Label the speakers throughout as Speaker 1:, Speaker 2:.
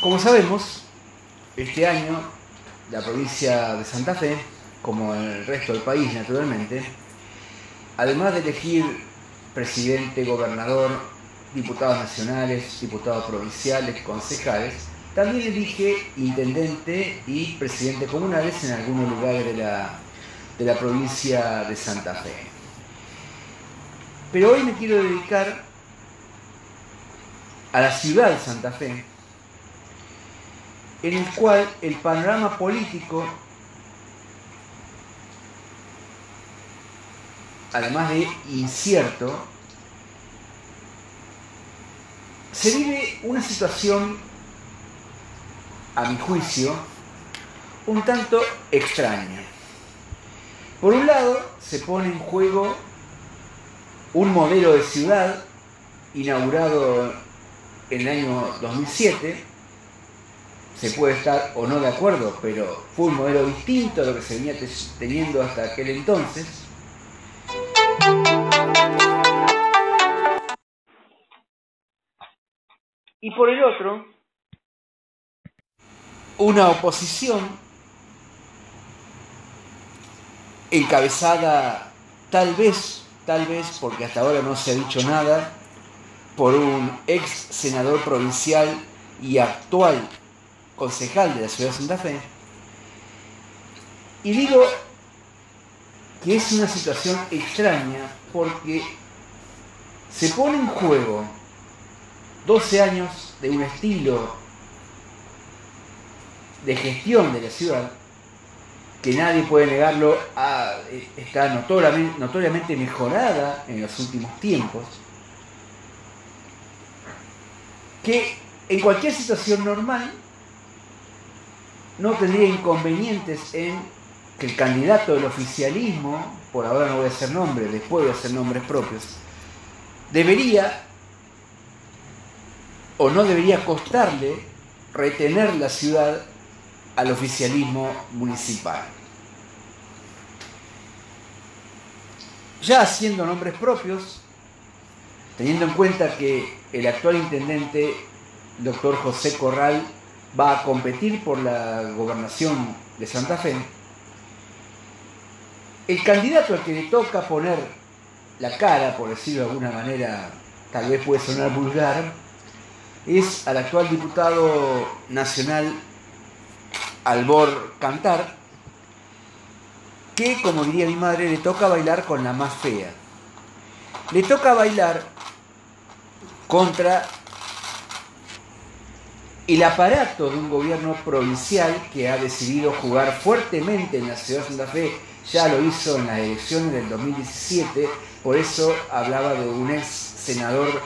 Speaker 1: Como sabemos, este año la provincia de Santa Fe, como el resto del país naturalmente, además de elegir presidente, gobernador, diputados nacionales, diputados provinciales, concejales, también elige intendente y presidente comunales en algunos lugares de la, de la provincia de Santa Fe. Pero hoy me quiero dedicar a la ciudad de Santa Fe, en el cual el panorama político, además de incierto, se vive una situación, a mi juicio, un tanto extraña. Por un lado, se pone en juego un modelo de ciudad inaugurado en el año 2007, se puede estar o no de acuerdo, pero fue un modelo distinto a lo que se venía teniendo hasta aquel entonces. Y por el otro, una oposición encabezada tal vez, tal vez, porque hasta ahora no se ha dicho nada, por un ex senador provincial y actual concejal de la ciudad de Santa Fe. Y digo que es una situación extraña porque se pone en juego 12 años de un estilo de gestión de la ciudad que nadie puede negarlo, está notoriamente, notoriamente mejorada en los últimos tiempos, que en cualquier situación normal no tendría inconvenientes en que el candidato del oficialismo, por ahora no voy a hacer nombres, después voy a hacer nombres propios, debería o no debería costarle retener la ciudad al oficialismo municipal. Ya haciendo nombres propios, teniendo en cuenta que el actual intendente, doctor José Corral, va a competir por la gobernación de Santa Fe, el candidato al que le toca poner la cara, por decirlo de alguna manera, tal vez puede sonar vulgar, es al actual diputado nacional Albor Cantar, que, como diría mi madre, le toca bailar con la más fea. Le toca bailar contra el aparato de un gobierno provincial que ha decidido jugar fuertemente en la ciudad de Santa Fe, ya lo hizo en las elecciones del 2017, por eso hablaba de un ex senador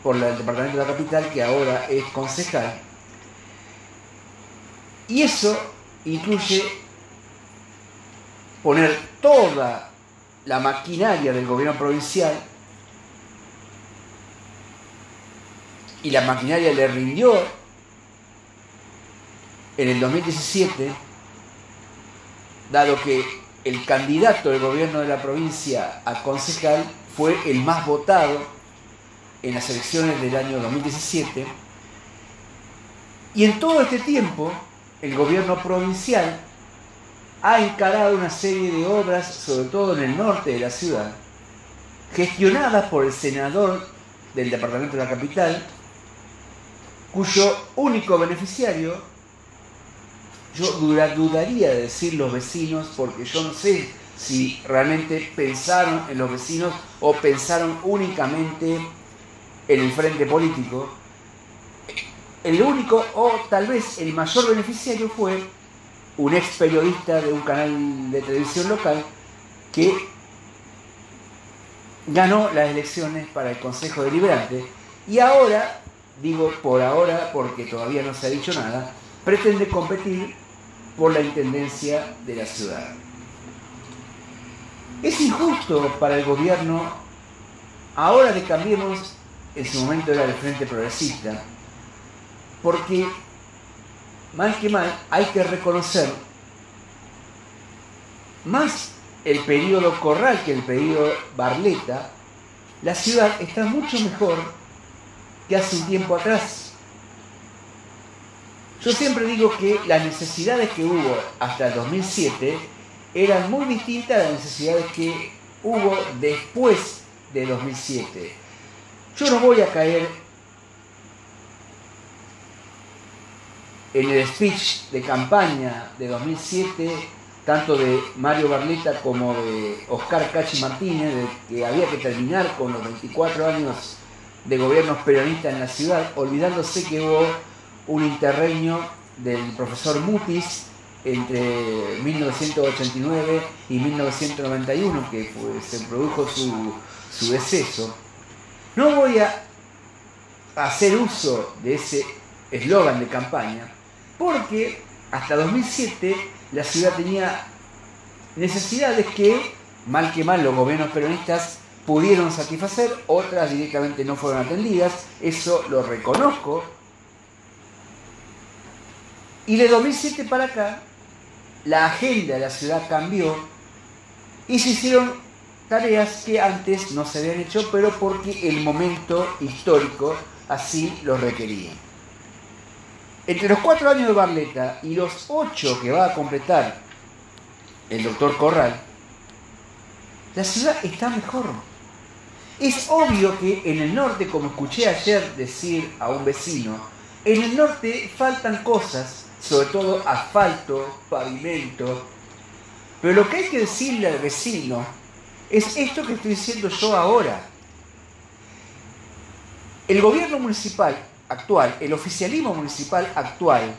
Speaker 1: por el departamento de la capital que ahora es concejal. Y eso incluye poner toda la maquinaria del gobierno provincial y la maquinaria le rindió en el 2017, dado que el candidato del gobierno de la provincia a concejal fue el más votado en las elecciones del año 2017, y en todo este tiempo el gobierno provincial ha encarado una serie de obras, sobre todo en el norte de la ciudad, gestionadas por el senador del departamento de la capital, cuyo único beneficiario yo dudaría de decir los vecinos porque yo no sé si realmente pensaron en los vecinos o pensaron únicamente en el frente político. El único o tal vez el mayor beneficiario fue un ex periodista de un canal de televisión local que ganó las elecciones para el Consejo Deliberante y ahora, digo por ahora porque todavía no se ha dicho nada, pretende competir por la intendencia de la ciudad. Es injusto para el gobierno, ahora de Cambiemos, en su momento era el Frente Progresista, porque mal que mal hay que reconocer más el periodo Corral que el periodo Barleta, la ciudad está mucho mejor que hace un tiempo atrás. Yo siempre digo que las necesidades que hubo hasta el 2007 eran muy distintas a las necesidades que hubo después de 2007. Yo no voy a caer en el speech de campaña de 2007, tanto de Mario Barletta como de Oscar Cachi Martínez, de que había que terminar con los 24 años de gobiernos peronistas en la ciudad, olvidándose que hubo un interreño del profesor Mutis entre 1989 y 1991, que se produjo su, su deceso. No voy a hacer uso de ese eslogan de campaña, porque hasta 2007 la ciudad tenía necesidades que, mal que mal, los gobiernos peronistas pudieron satisfacer, otras directamente no fueron atendidas, eso lo reconozco. Y de 2007 para acá, la agenda de la ciudad cambió y se hicieron tareas que antes no se habían hecho, pero porque el momento histórico así lo requería. Entre los cuatro años de Barleta y los ocho que va a completar el doctor Corral, la ciudad está mejor. Es obvio que en el norte, como escuché ayer decir a un vecino, en el norte faltan cosas, sobre todo asfalto, pavimento, pero lo que hay que decirle al vecino es esto que estoy diciendo yo ahora. El gobierno municipal actual, el oficialismo municipal actual,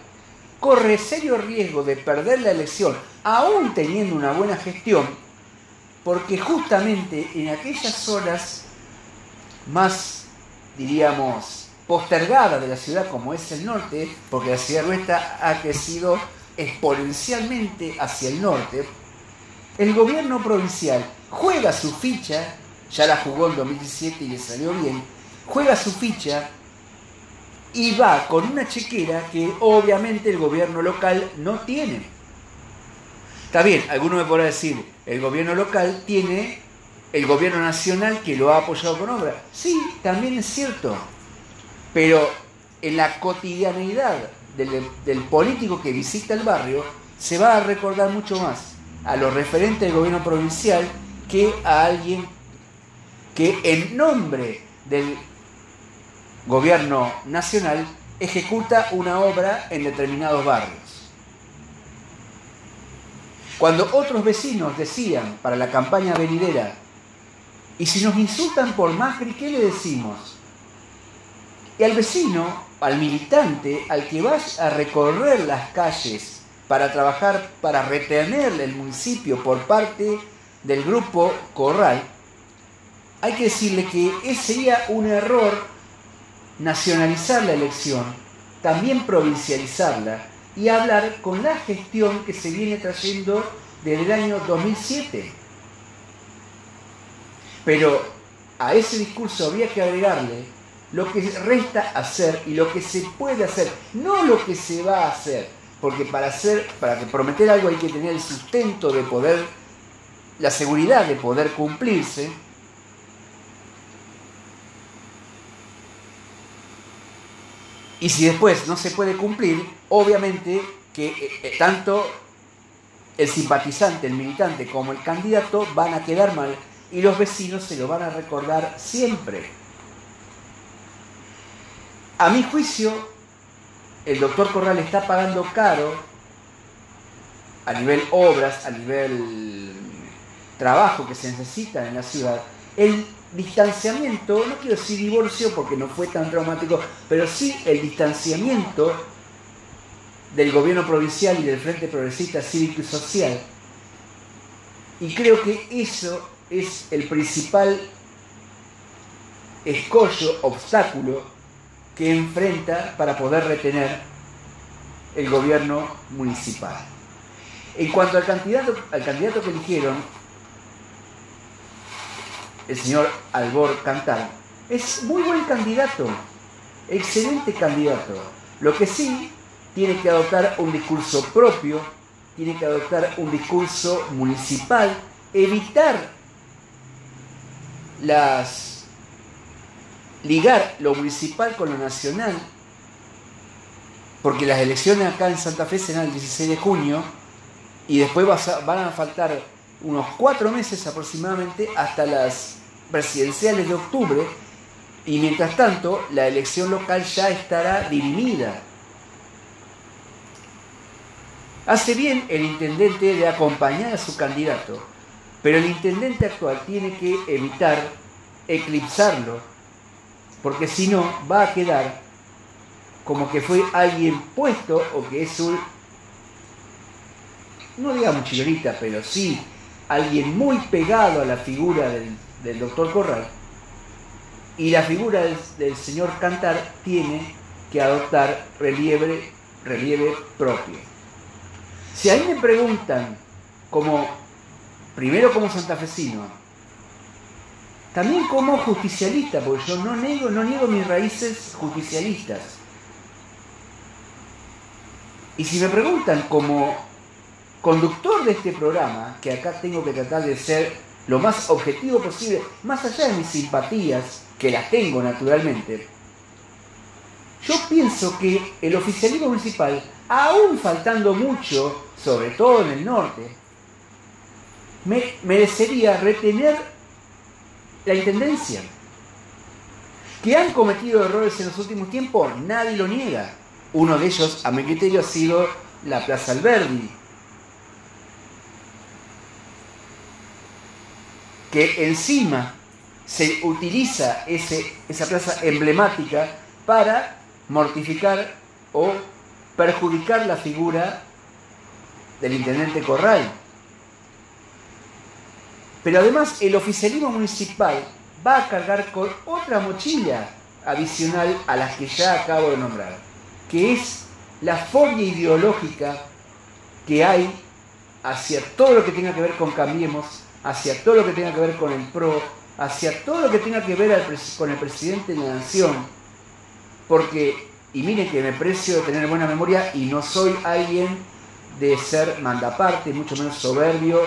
Speaker 1: corre serio riesgo de perder la elección, aún teniendo una buena gestión, porque justamente en aquellas zonas más, diríamos, postergadas de la ciudad como es el norte, porque la ciudad nuestra ha crecido exponencialmente hacia el norte, el gobierno provincial juega su ficha, ya la jugó en 2017 y le salió bien, juega su ficha y va con una chequera que obviamente el gobierno local no tiene. Está bien, alguno me podrá decir, el gobierno local tiene el gobierno nacional que lo ha apoyado con obra. Sí, también es cierto. Pero en la cotidianeidad del, político que visita el barrio, se va a recordar mucho más a los referentes del gobierno provincial que a alguien que en nombre del gobierno nacional ejecuta una obra en determinados barrios. Cuando otros vecinos decían para la campaña venidera, y si nos insultan por Macri, ¿qué le decimos? Y al vecino, al militante, al que va a recorrer las calles para trabajar, para retener el municipio por parte del grupo Corral, hay que decirle que ese sería un error nacionalizar la elección, también provincializarla y hablar con la gestión que se viene trayendo desde el año 2007. Pero a ese discurso había que agregarle lo que resta hacer y lo que se puede hacer, no lo que se va a hacer, porque para hacer, para prometer algo hay que tener el sustento de poder, la seguridad de poder cumplirse, Y si después no se puede cumplir, obviamente que eh, eh, tanto el simpatizante, el militante como el candidato van a quedar mal y los vecinos se lo van a recordar siempre. A mi juicio, el doctor Corral está pagando caro a nivel obras, a nivel trabajo que se necesita en la ciudad, el distanciamiento, no quiero decir divorcio porque no fue tan traumático, pero sí el distanciamiento del gobierno provincial y del Frente Progresista Cívico y Social. Y creo que eso es el principal escollo, obstáculo que enfrenta para poder retener el gobierno municipal. En cuanto al candidato, al candidato que eligieron, el señor Albor Cantal, es muy buen candidato, excelente candidato. Lo que sí tiene que adoptar un discurso propio, tiene que adoptar un discurso municipal, evitar las ligar lo municipal con lo nacional, porque las elecciones acá en Santa Fe serán el 16 de junio y después van a faltar unos cuatro meses aproximadamente hasta las presidenciales de octubre y mientras tanto la elección local ya estará dirimida. Hace bien el intendente de acompañar a su candidato, pero el intendente actual tiene que evitar eclipsarlo, porque si no va a quedar como que fue alguien puesto o que es un, no digamos chilorita, pero sí alguien muy pegado a la figura del, doctor Corral. Y la figura del, señor Cantar tiene que adoptar relieve, relieve propio. Si ahí me preguntan, como, primero como santafesino, también como justicialista, porque yo no niego, no niego mis raíces justicialistas. Y si me preguntan como conductor de este programa, que acá tengo que tratar de ser lo más objetivo posible, más allá de mis simpatías, que las tengo naturalmente, yo pienso que el oficialismo municipal, aún faltando mucho, sobre todo en el norte, me merecería retener la intendencia. Que han cometido errores en los últimos tiempos, nadie lo niega. Uno de ellos, a mi criterio, ha sido la Plaza Alberdi, que encima se utiliza ese, esa plaza emblemática para mortificar o perjudicar la figura del intendente Corral. Pero además el oficialismo municipal va a cargar con otra mochila adicional a las que ya acabo de nombrar que es la fobia ideológica que hay hacia todo lo que tenga que ver con Cambiemos, hacia todo lo que tenga que ver con el PRO, hacia todo lo que tenga que ver con el presidente de la nación, porque, y miren que me precio de tener buena memoria y no soy alguien de ser mandaparte, mucho menos soberbio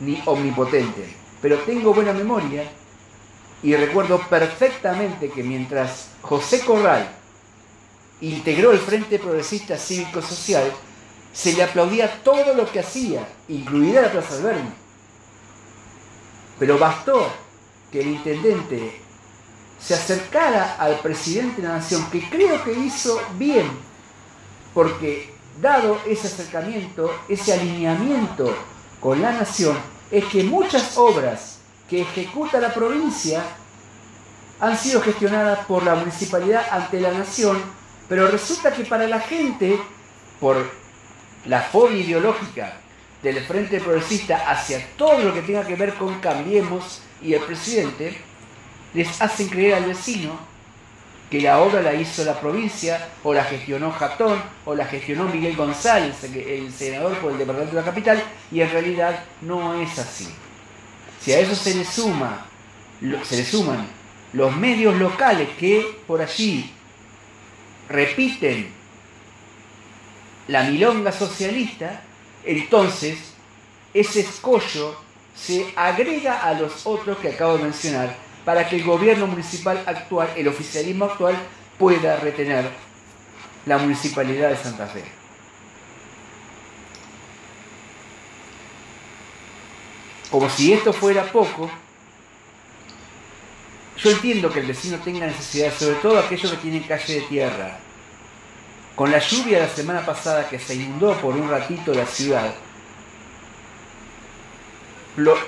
Speaker 1: ni omnipotente, pero tengo buena memoria y recuerdo perfectamente que mientras José Corral integró el Frente Progresista Cívico Social, se le aplaudía todo lo que hacía, incluida la Plaza Alberni. Pero bastó que el intendente se acercara al presidente de la nación, que creo que hizo bien, porque dado ese acercamiento, ese alineamiento con la nación, es que muchas obras que ejecuta la provincia han sido gestionadas por la municipalidad ante la nación pero resulta que para la gente, por la fobia ideológica del Frente Progresista hacia todo lo que tenga que ver con Cambiemos y el presidente, les hacen creer al vecino que la obra la hizo la provincia, o la gestionó Jatón, o la gestionó Miguel González, el senador por el departamento de la capital, y en realidad no es así. Si a eso se le suma, se le suman los medios locales que por allí repiten la milonga socialista, entonces ese escollo se agrega a los otros que acabo de mencionar para que el gobierno municipal actual, el oficialismo actual, pueda retener la municipalidad de Santa Fe. Como si esto fuera poco, yo entiendo que el vecino tenga necesidad, sobre todo aquellos que tienen calle de tierra. Con la lluvia de la semana pasada que se inundó por un ratito la ciudad,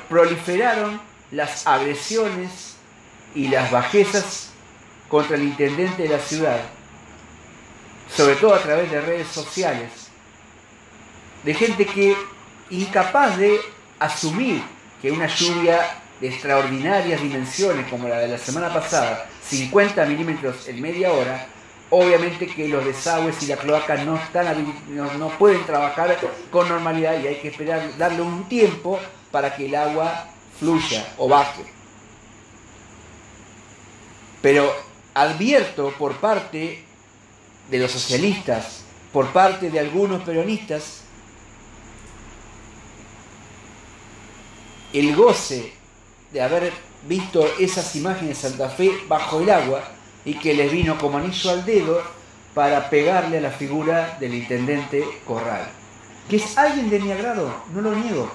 Speaker 1: proliferaron las agresiones y las bajezas contra el intendente de la ciudad, sobre todo a través de redes sociales, de gente que incapaz de asumir que una lluvia de extraordinarias dimensiones como la de la semana pasada, 50 milímetros en media hora, obviamente que los desagües y la cloaca no, están, no, pueden trabajar con normalidad y hay que esperar, darle un tiempo para que el agua fluya o baje. Pero advierto por parte de los socialistas, por parte de algunos peronistas, el goce de haber visto esas imágenes de Santa Fe bajo el agua y que les vino como anillo al dedo para pegarle a la figura del intendente Corral. Que es alguien de mi agrado, no lo niego.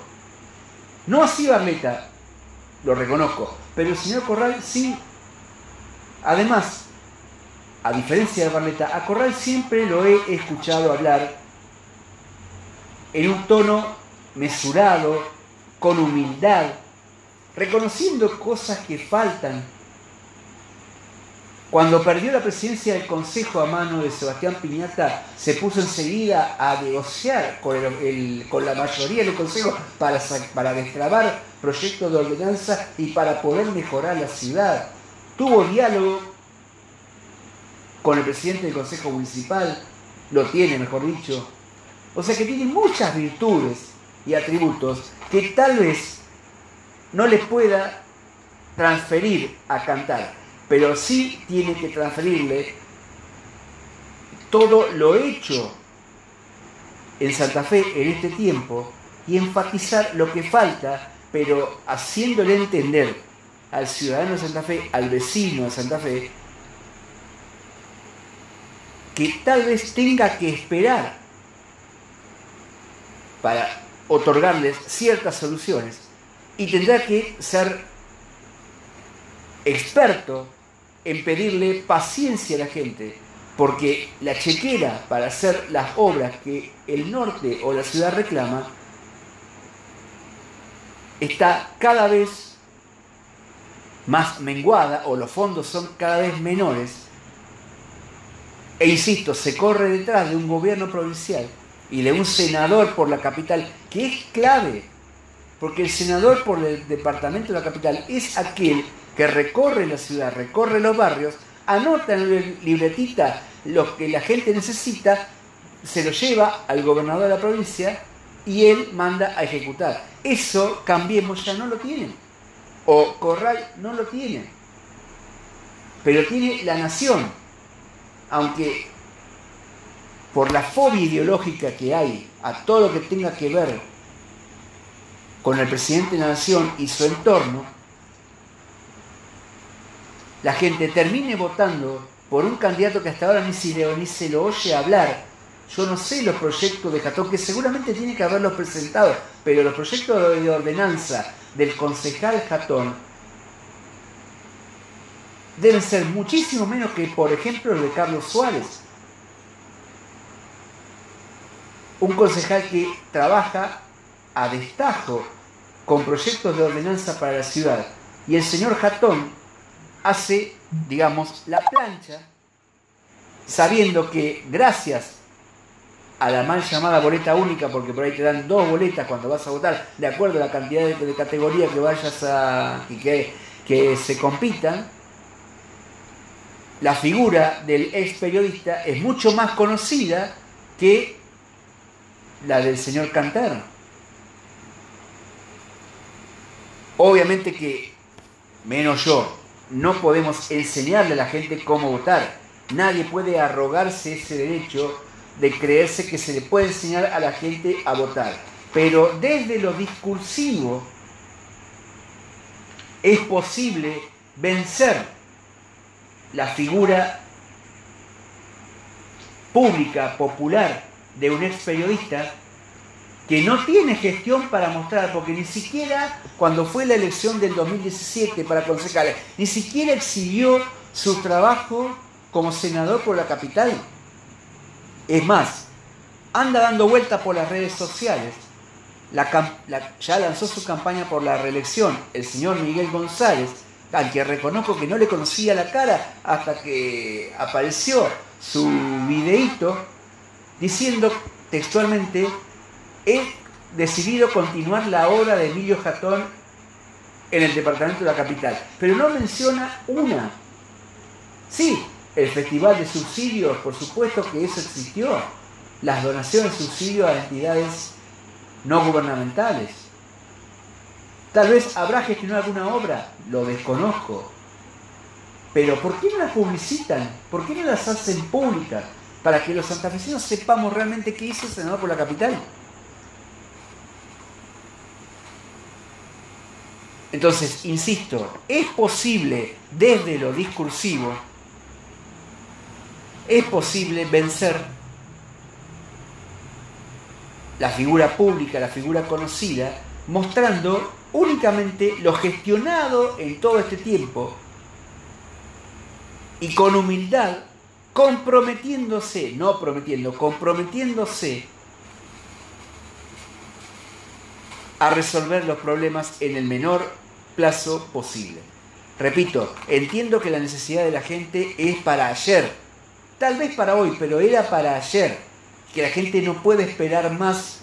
Speaker 1: No así Barleta, lo reconozco, pero el señor Corral sí. Además, a diferencia de Barleta, a Corral siempre lo he escuchado hablar en un tono mesurado, con humildad, reconociendo cosas que faltan. Cuando perdió la presidencia del Consejo a mano de Sebastián Piñata, se puso enseguida a negociar con, la mayoría del Consejo para, para destrabar proyectos de ordenanza y para poder mejorar la ciudad. Tuvo diálogo con el presidente del Consejo Municipal, lo tiene, mejor dicho. O sea que tiene muchas virtudes y atributos que tal vez no les pueda transferir a cantar, pero sí tiene que transferirle todo lo hecho en Santa Fe en este tiempo y enfatizar lo que falta, pero haciéndole entender al ciudadano de Santa Fe, al vecino de Santa Fe, que tal vez tenga que esperar para otorgarles ciertas soluciones y tendrá que ser experto en pedirle paciencia a la gente, porque la chequera para hacer las obras que el norte o la ciudad reclama está cada vez más menguada o los fondos son cada vez menores. E insisto, se corre detrás de un gobierno provincial y de un senador por la capital, que es clave, porque el senador por el departamento de la capital es aquel que recorre la ciudad, recorre los barrios, anota en la libretita lo que la gente necesita, se lo lleva al gobernador de la provincia y él manda a ejecutar. Eso Cambiemos ya no lo tiene. O Corral no lo tiene. Pero tiene la nación. Aunque por la fobia ideológica que hay a todo lo que tenga que ver con el presidente de la nación y su entorno, la gente termine votando por un candidato que hasta ahora ni, ni se lo oye hablar. Yo no sé los proyectos de Jatón, que seguramente tiene que haberlos presentado, pero los proyectos de ordenanza del concejal Jatón deben ser muchísimo menos que, por ejemplo, los de Carlos Suárez un concejal que trabaja a destajo con proyectos de ordenanza para la ciudad. Y el señor Jatón hace, digamos, la plancha, sabiendo que gracias a la mal llamada boleta única, porque por ahí te dan dos boletas cuando vas a votar, de acuerdo a la cantidad de, categoría que vayas a. y que, que se compitan, la figura del ex periodista es mucho más conocida que la del señor Cantar. Obviamente que, menos yo, no podemos enseñarle a la gente cómo votar. Nadie puede arrogarse ese derecho de creerse que se le puede enseñar a la gente a votar. Pero desde lo discursivo es posible vencer la figura pública, popular, de un ex periodista que no tiene gestión para mostrar, porque ni siquiera cuando fue la elección del 2017 para concejales, ni siquiera exhibió su trabajo como senador por la capital. Es más, anda dando vueltas por las redes sociales. ya lanzó su campaña por la reelección el señor Miguel González, al que reconozco que no le conocía la cara hasta que apareció su videíto diciendo textualmente, he decidido continuar la obra de Emilio Jatón en el departamento de la capital, pero no menciona una. Sí, el festival de subsidios, por supuesto que eso existió, las donaciones de subsidios a entidades no gubernamentales. Tal vez habrá gestionado alguna obra, lo desconozco. Pero ¿por qué no las publicitan? ¿Por qué no las hacen públicas? para que los santafesinos sepamos realmente qué hizo el senador por la capital. Entonces, insisto, es posible desde lo discursivo es posible vencer la figura pública, la figura conocida, mostrando únicamente lo gestionado en todo este tiempo y con humildad, comprometiéndose, no prometiendo, comprometiéndose a resolver los problemas en el menor plazo posible. Repito, entiendo que la necesidad de la gente es para ayer, tal vez para hoy, pero era para ayer, que la gente no puede esperar más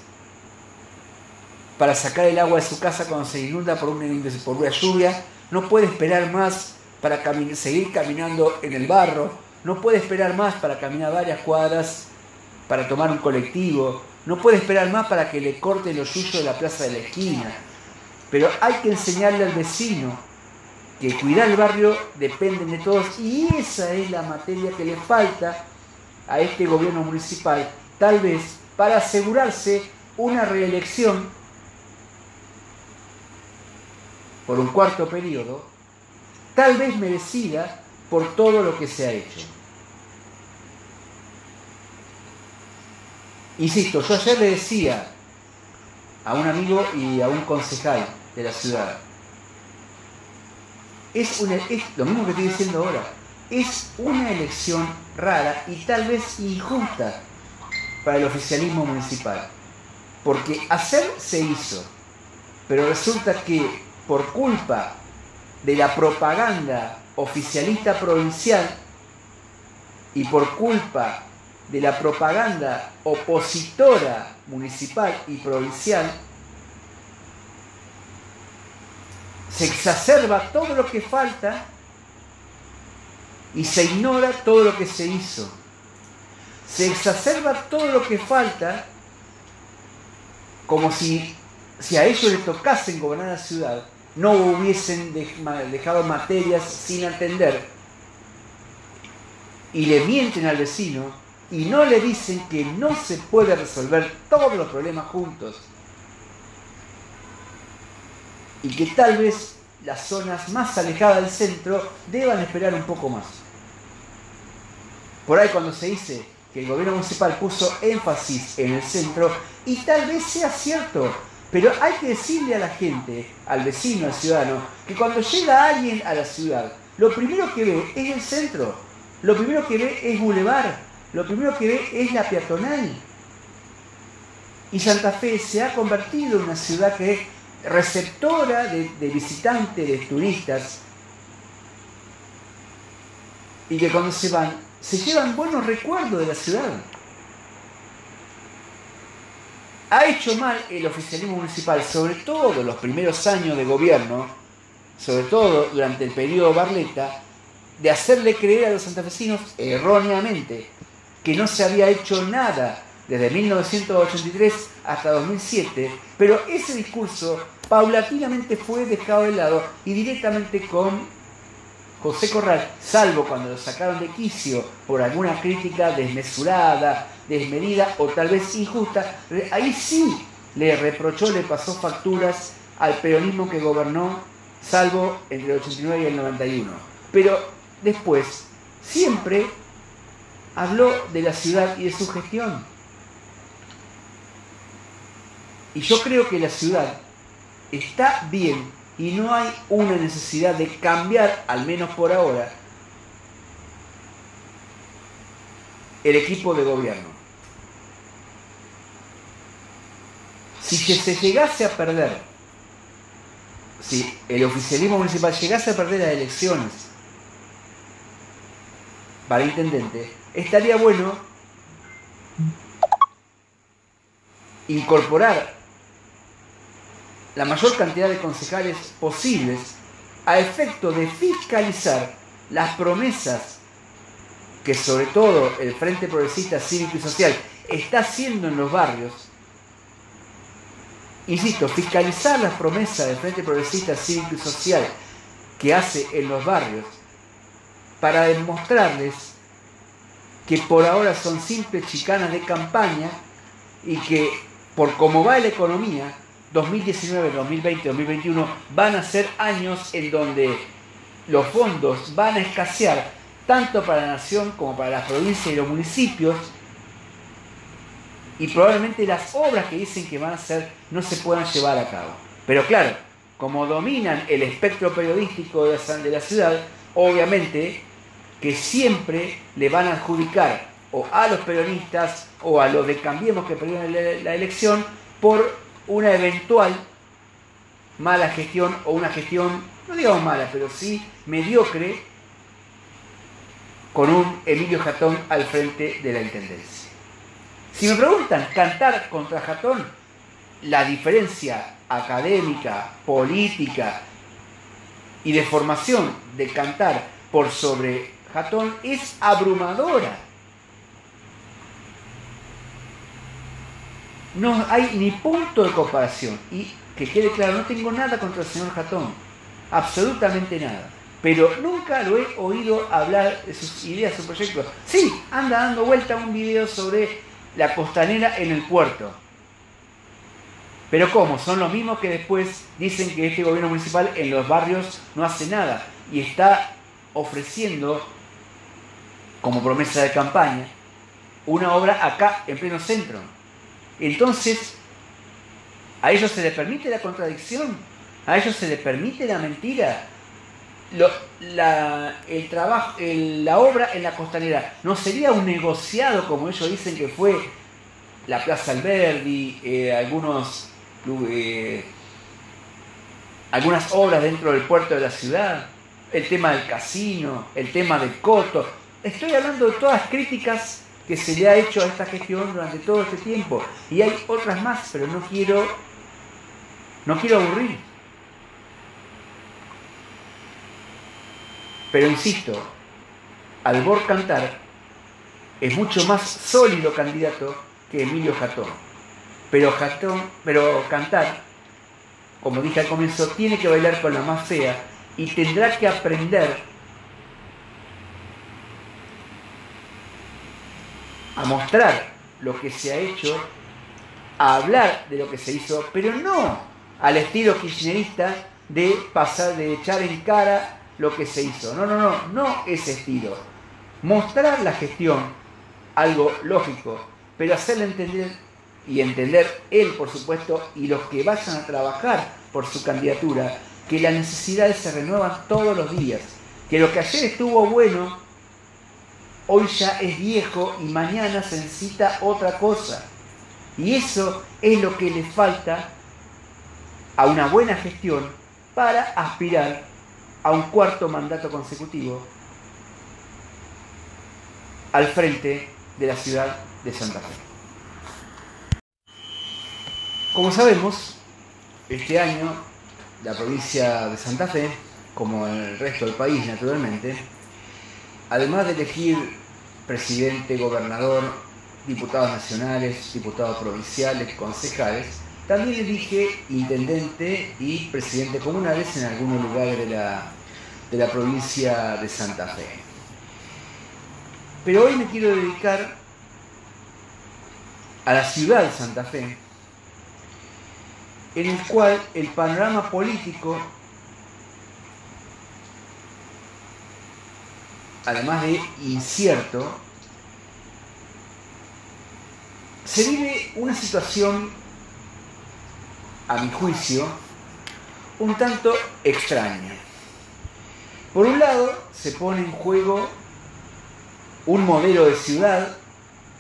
Speaker 1: para sacar el agua de su casa cuando se inunda por una, por lluvia, no puede esperar más para seguir caminando en el barro, no puede esperar más para caminar varias cuadras, para tomar un colectivo, no puede esperar más para que le corte los yuyos de la plaza de la esquina. Pero hay que enseñarle al vecino que cuidar el barrio depende de todos y esa es la materia que le falta a este gobierno municipal, tal vez para asegurarse una reelección por un cuarto periodo, tal vez merecida por todo lo que se ha hecho. Insisto, yo ayer le decía a un amigo y a un concejal de la ciudad, es, es lo mismo que estoy diciendo ahora, es una elección rara y tal vez injusta para el oficialismo municipal, porque hacer se hizo, pero resulta que por culpa de la propaganda oficialista provincial y por culpa de la propaganda opositora municipal y provincial, se exacerba todo lo que falta y se ignora todo lo que se hizo. Se exacerba todo lo que falta como si, si a ellos les tocasen gobernar la ciudad no hubiesen dejado materias sin atender y le mienten al vecino y no le dicen que no se puede resolver todos los problemas juntos y que tal vez las zonas más alejadas del centro deban esperar un poco más. Por ahí cuando se dice que el gobierno municipal puso énfasis en el centro, y tal vez sea cierto, pero hay que decirle a la gente, al vecino, al ciudadano, que cuando llega alguien a la ciudad, lo primero que ve es el centro, lo primero que ve es Boulevard, lo primero que ve es la peatonal. Y Santa Fe se ha convertido en una ciudad que receptora de, visitantes, de turistas, y que cuando se van, se llevan buenos recuerdos de la ciudad. Ha hecho mal el oficialismo municipal, sobre todo los primeros años de gobierno, sobre todo durante el periodo Barletta, de hacerle creer a los santafesinos erróneamente que no se había hecho nada desde 1983 hasta 2007, pero ese discurso paulatinamente fue dejado de lado y directamente con José Corral, salvo cuando lo sacaron de quicio por alguna crítica desmesurada, desmedida o tal vez injusta, ahí sí le reprochó, le pasó facturas al peronismo que gobernó, salvo entre el 89 y el 91. Pero después siempre habló de la ciudad y de su gestión. Y yo creo que la ciudad está bien y no hay una necesidad de cambiar, al menos por ahora, el equipo de gobierno. Si se llegase a perder, si el oficialismo municipal llegase a perder las elecciones para intendente, estaría bueno incorporar la mayor cantidad de concejales posibles a efecto de fiscalizar las promesas que sobre todo el Frente Progresista Cívico y Social está haciendo en los barrios. Insisto, fiscalizar las promesas del Frente Progresista Cívico y Social que hace en los barrios para demostrarles que por ahora son simples chicanas de campaña y que por cómo va la economía, 2019, 2020, 2021 van a ser años en donde los fondos van a escasear tanto para la nación como para las provincias y los municipios, y probablemente las obras que dicen que van a hacer no se puedan llevar a cabo. Pero claro, como dominan el espectro periodístico de la ciudad, obviamente que siempre le van a adjudicar o a los peronistas o a los de Cambiemos que perdieron la elección por una eventual mala gestión o una gestión, no digamos mala, pero sí mediocre con un Emilio Jatón al frente de la Intendencia. Si me preguntan, cantar contra Jatón, la diferencia académica, política y de formación de cantar por sobre Jatón es abrumadora. No hay ni punto de comparación. Y que quede claro, no tengo nada contra el señor Jatón. Absolutamente nada. Pero nunca lo he oído hablar de sus ideas, sus proyectos. Sí, anda dando vuelta un video sobre la costanera en el puerto. Pero ¿cómo? Son los mismos que después dicen que este gobierno municipal en los barrios no hace nada y está ofreciendo como promesa de campaña una obra acá en pleno centro. Entonces, a ellos se les permite la contradicción, a ellos se les permite la mentira. la, el trabajo, la obra en la costanera no sería un negociado como ellos dicen que fue la Plaza Alberdi, eh, algunos, eh, algunas obras dentro del puerto de la ciudad, el tema del casino, el tema del coto. Estoy hablando de todas críticas que se le ha hecho a esta gestión durante todo este tiempo. Y hay otras más, pero no quiero, no quiero aburrir. Pero insisto, Albor Cantar es mucho más sólido candidato que Emilio Jatón. Pero Jatón, pero Cantar, como dije al comienzo, tiene que bailar con la más fea y tendrá que aprender a mostrar lo que se ha hecho, a hablar de lo que se hizo, pero no al estilo kirchnerista de pasar, de echar en cara lo que se hizo. No, no, no, no ese estilo. Mostrar la gestión, algo lógico, pero hacerle entender y entender él, por supuesto, y los que vayan a trabajar por su candidatura, que las necesidades se renuevan todos los días, que lo que ayer estuvo bueno hoy ya es viejo y mañana se necesita otra cosa. Y eso es lo que le falta a una buena gestión para aspirar a un cuarto mandato consecutivo al frente de la ciudad de Santa Fe. Como sabemos, este año la provincia de Santa Fe, como el resto del país naturalmente, además de elegir presidente, gobernador, diputados nacionales, diputados provinciales, concejales, también elige intendente y presidente comunales en algunos lugares de la, de la provincia de Santa Fe. Pero hoy me quiero dedicar a la ciudad de Santa Fe, en el cual el panorama político además de incierto, se vive una situación, a mi juicio, un tanto extraña. Por un lado, se pone en juego un modelo de ciudad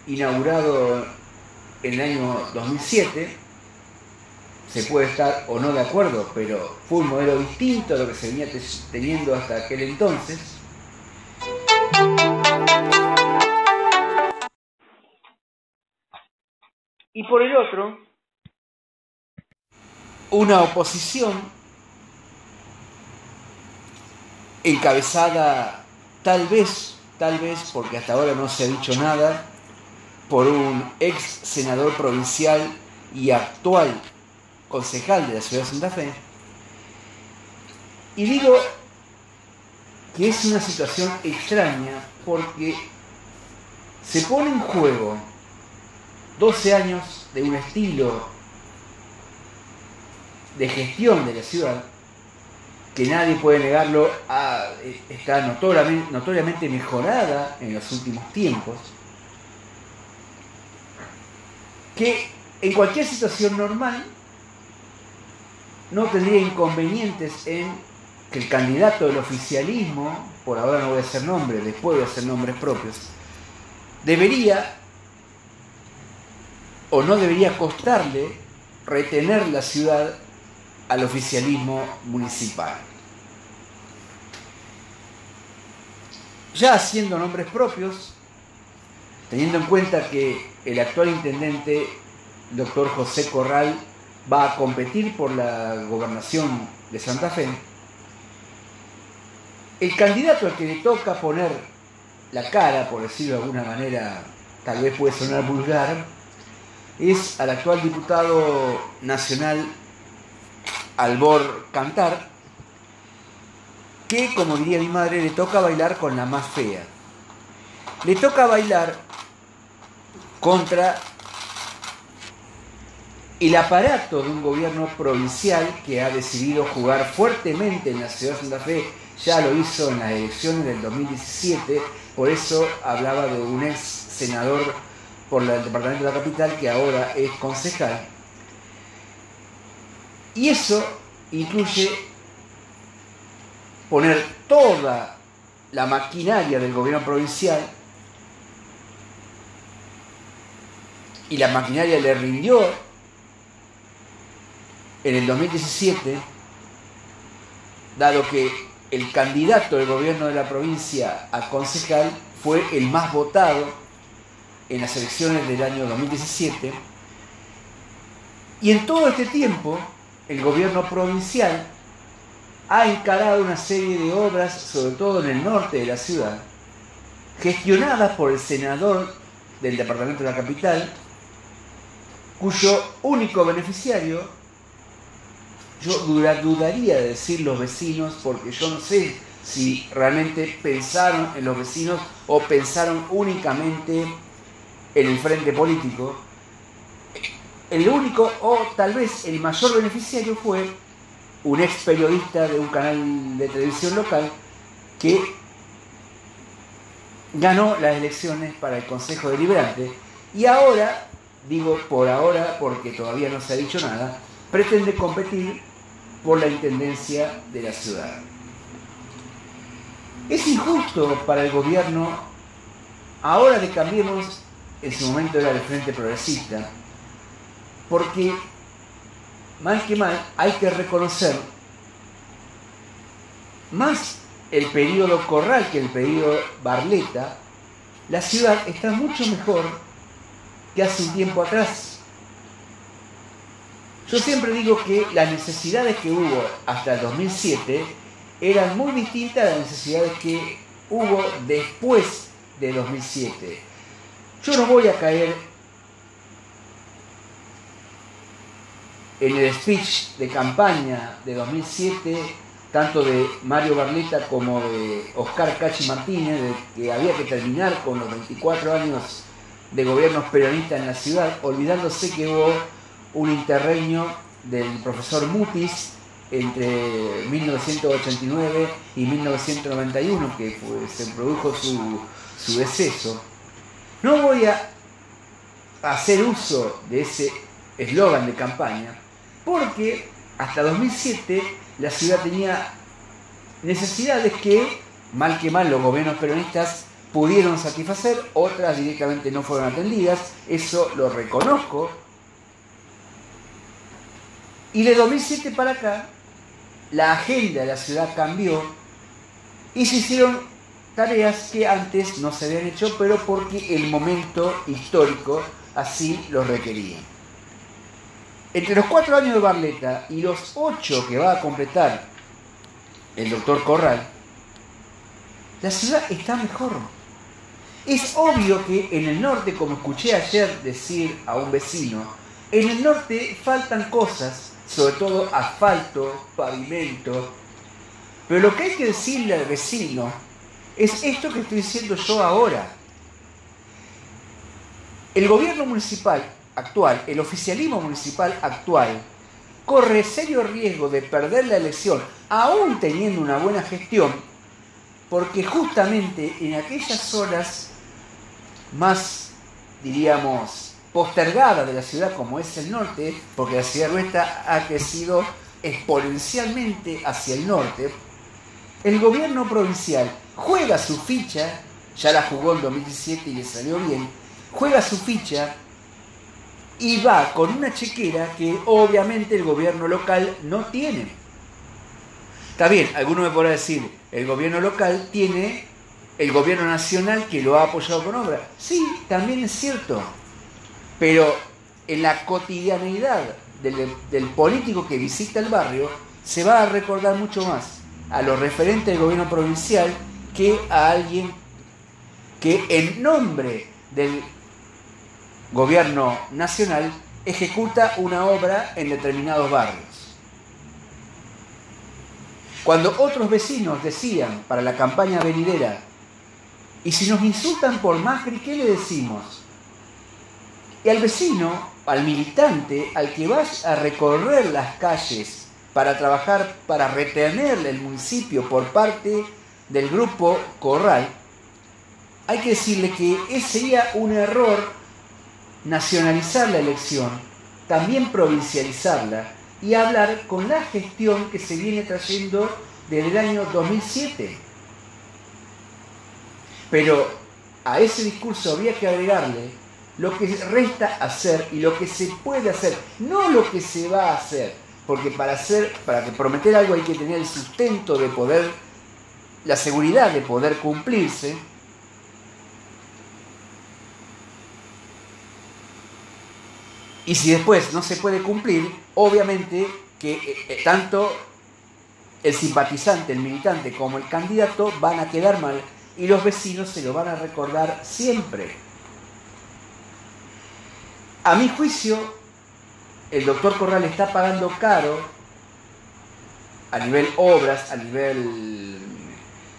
Speaker 1: inaugurado en el año 2007. Se puede estar o no de acuerdo, pero fue un modelo distinto a lo que se venía teniendo hasta aquel entonces y por el otro, una oposición encabezada tal vez, tal vez, porque hasta ahora no se ha dicho nada, por un ex senador provincial y actual concejal de la ciudad de Santa Fe. Y digo que es una situación extraña porque se pone en juego 12 años de un estilo de gestión de la ciudad que nadie puede negarlo, está notoriamente, notoriamente mejorada en los últimos tiempos, que en cualquier situación normal no tendría inconvenientes en que el candidato del oficialismo, por ahora no voy a hacer nombres, después voy a hacer nombres propios, debería o no debería costarle retener la ciudad al oficialismo municipal. Ya haciendo nombres propios, teniendo en cuenta que el actual intendente, doctor José Corral, va a competir por la gobernación de Santa Fe, el candidato al que le toca poner la cara, por decirlo de alguna manera, tal vez puede sonar vulgar, es al actual diputado nacional Albor Cantar, que, como diría mi madre, le toca bailar con la más fea. Le toca bailar contra el aparato de un gobierno provincial que ha decidido jugar fuertemente en la ciudad de Santa Fe, ya lo hizo en las elecciones del 2017, por eso hablaba de un ex senador por el departamento de la capital que ahora es concejal. Y eso incluye poner toda la maquinaria del gobierno provincial y la maquinaria le rindió en el 2017, dado que el candidato del gobierno de la provincia a concejal fue el más votado en las elecciones del año 2017, y en todo este tiempo el gobierno provincial ha encarado una serie de obras, sobre todo en el norte de la ciudad, gestionadas por el senador del departamento de la capital, cuyo único beneficiario, yo dudaría de decir los vecinos, porque yo no sé si realmente pensaron en los vecinos o pensaron únicamente en el frente político, el único o tal vez el mayor beneficiario fue un ex periodista de un canal de televisión local que ganó las elecciones para el Consejo Deliberante y ahora, digo por ahora porque todavía no se ha dicho nada, pretende competir por la intendencia de la ciudad. Es injusto para el gobierno, ahora de Cambiemos, en su momento era el Frente Progresista, porque mal que mal hay que reconocer más el periodo Corral que el periodo Barleta, la ciudad está mucho mejor que hace un tiempo atrás. Yo siempre digo que las necesidades que hubo hasta el 2007 eran muy distintas a las necesidades que hubo después de 2007. Yo no voy a caer en el speech de campaña de 2007, tanto de Mario Barleta como de Oscar Cachi Martínez, de que había que terminar con los 24 años de gobiernos peronistas en la ciudad, olvidándose que hubo un interreño del profesor Mutis entre 1989 y 1991, que se produjo su, su deceso. No voy a hacer uso de ese eslogan de campaña, porque hasta 2007 la ciudad tenía necesidades que, mal que mal, los gobiernos peronistas pudieron satisfacer, otras directamente no fueron atendidas, eso lo reconozco. Y de 2007 para acá, la agenda de la ciudad cambió y se hicieron tareas que antes no se habían hecho, pero porque el momento histórico así lo requería. Entre los cuatro años de Barleta y los ocho que va a completar el doctor Corral, la ciudad está mejor. Es obvio que en el norte, como escuché ayer decir a un vecino, en el norte faltan cosas, sobre todo asfalto, pavimento, pero lo que hay que decirle al vecino es esto que estoy diciendo yo ahora. El gobierno municipal actual, el oficialismo municipal actual, corre serio riesgo de perder la elección, aún teniendo una buena gestión, porque justamente en aquellas zonas más, diríamos, postergadas de la ciudad como es el norte, porque la ciudad nuestra ha crecido exponencialmente hacia el norte, el gobierno provincial juega su ficha, ya la jugó en 2017 y le salió bien, juega su ficha y va con una chequera que obviamente el gobierno local no tiene. Está bien, alguno me podrá decir, el gobierno local tiene el gobierno nacional que lo ha apoyado con obra. Sí, también es cierto. Pero en la cotidianeidad del, del político que visita el barrio, se va a recordar mucho más a los referentes del gobierno provincial que a alguien que en nombre del gobierno nacional ejecuta una obra en determinados barrios. Cuando otros vecinos decían para la campaña venidera, y si nos insultan por Macri, ¿qué le decimos? Y al vecino, al militante, al que va a recorrer las calles para trabajar, para retener el municipio por parte del grupo Corral, hay que decirle que sería un error nacionalizar la elección, también provincializarla y hablar con la gestión que se viene trayendo desde el año 2007. Pero a ese discurso había que agregarle lo que resta hacer y lo que se puede hacer, no lo que se va a hacer, porque para hacer, para prometer algo hay que tener el sustento de poder, la seguridad de poder cumplirse, Y si después no se puede cumplir, obviamente que eh, eh, tanto el simpatizante, el militante como el candidato van a quedar mal y los vecinos se lo van a recordar siempre. A mi juicio, el doctor Corral está pagando caro a nivel obras, a nivel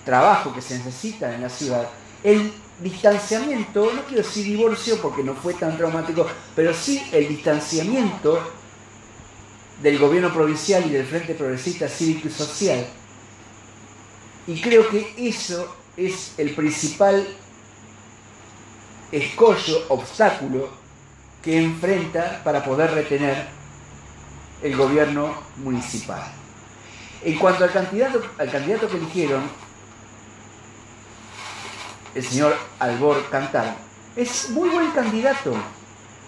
Speaker 1: trabajo que se necesita en la ciudad, el distanciamiento, no quiero decir divorcio porque no fue tan traumático, pero sí el distanciamiento del gobierno provincial y del Frente Progresista Cívico y Social. Y creo que eso es el principal escollo, obstáculo que enfrenta para poder retener el gobierno municipal. En cuanto al candidato, al candidato que eligieron, el señor Albor Cantar, es muy buen candidato,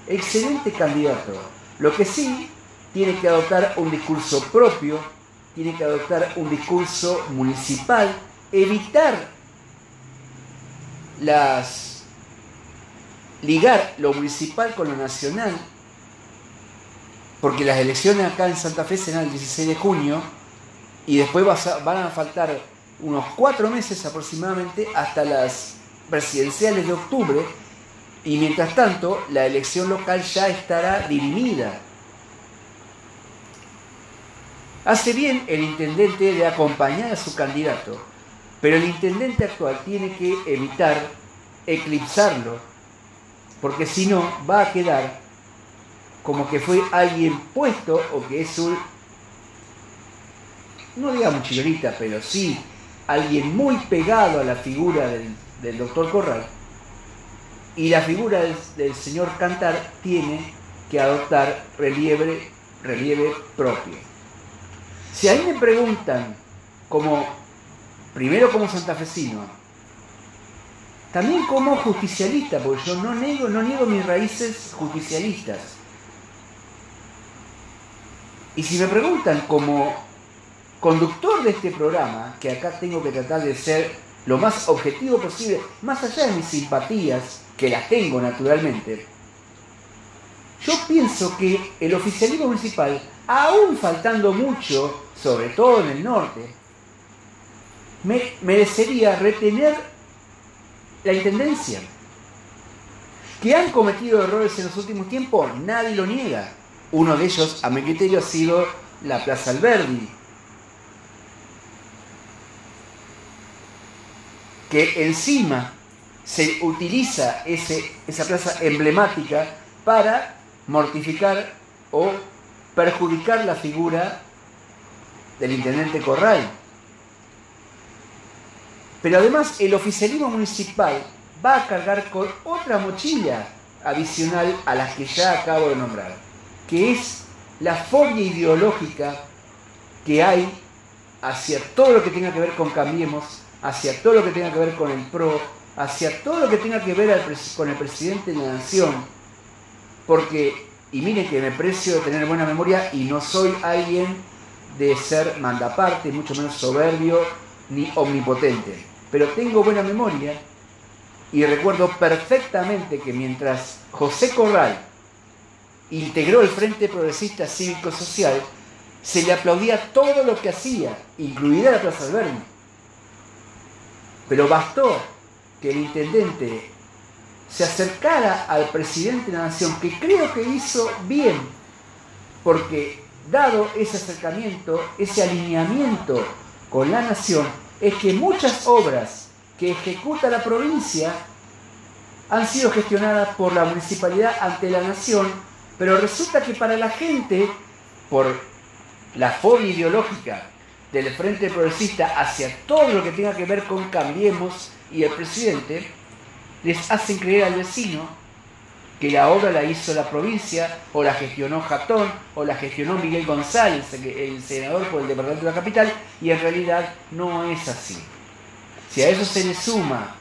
Speaker 1: excelente candidato. Lo que sí tiene que adoptar un discurso propio, tiene que adoptar un discurso municipal, evitar las ligar lo municipal con lo nacional, porque las elecciones acá en Santa Fe serán el 16 de junio y después van a faltar unos cuatro meses aproximadamente hasta las presidenciales de octubre y mientras tanto la elección local ya estará dirimida. Hace bien el intendente de acompañar a su candidato, pero el intendente actual tiene que evitar eclipsarlo, porque si no va a quedar como que fue alguien puesto o que es un, no digamos chilorita, pero sí alguien muy pegado a la figura del, doctor Corral, y la figura del, señor Cantar tiene que adoptar relieve, relieve propio. Si a mí me preguntan, como, primero como santafesino, también como justicialista, porque yo no niego, no niego mis raíces justicialistas. Y si me preguntan como conductor de este programa, que acá tengo que tratar de ser lo más objetivo posible, más allá de mis simpatías, que las tengo naturalmente, yo pienso que el oficialismo municipal, aún faltando mucho, sobre todo en el norte, me merecería retener la intendencia. Que han cometido errores en los últimos tiempos, nadie lo niega. Uno de ellos, a mi criterio, ha sido la Plaza Alberdi, que encima se utiliza ese, esa plaza emblemática para mortificar o perjudicar la figura del intendente Corral. Pero además el oficialismo municipal va a cargar con otra mochila adicional a las que ya acabo de nombrar, que es la fobia ideológica que hay hacia todo lo que tenga que ver con Cambiemos, hacia todo lo que tenga que ver con el PRO, hacia todo lo que tenga que ver con el presidente de la nación, porque, y miren que me precio de tener buena memoria y no soy alguien de ser mandaparte, mucho menos soberbio ni omnipotente, pero tengo buena memoria y recuerdo perfectamente que mientras José Corral integró el Frente Progresista Cívico Social, se le aplaudía todo lo que hacía, incluida la Plaza Alberni. Pero bastó que el intendente se acercara al presidente de la nación, que creo que hizo bien, porque dado ese acercamiento, ese alineamiento con la nación, es que muchas obras que ejecuta la provincia han sido gestionadas por la municipalidad ante la nación, pero resulta que para la gente, por la fobia ideológica del Frente Progresista hacia todo lo que tenga que ver con Cambiemos y el presidente, les hacen creer al vecino que la obra la hizo la provincia, o la gestionó Jatón, o la gestionó Miguel González, el senador por el departamento de la capital, y en realidad no es así. Si a eso se le suma,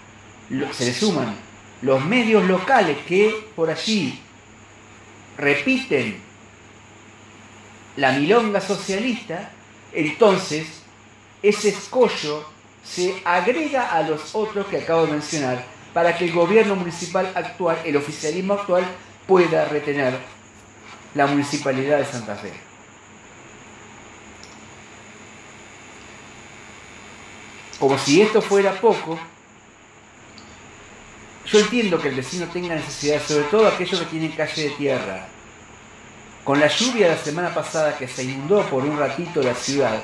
Speaker 1: se le suman los medios locales que por allí repiten la milonga socialista, entonces ese escollo se agrega a los otros que acabo de mencionar para que el gobierno municipal actual, el oficialismo actual, pueda retener la municipalidad de Santa Fe. Como si esto fuera poco, yo entiendo que el vecino tenga necesidad, sobre todo aquellos que tienen calle de tierra, con la lluvia de la semana pasada que se inundó por un ratito la ciudad,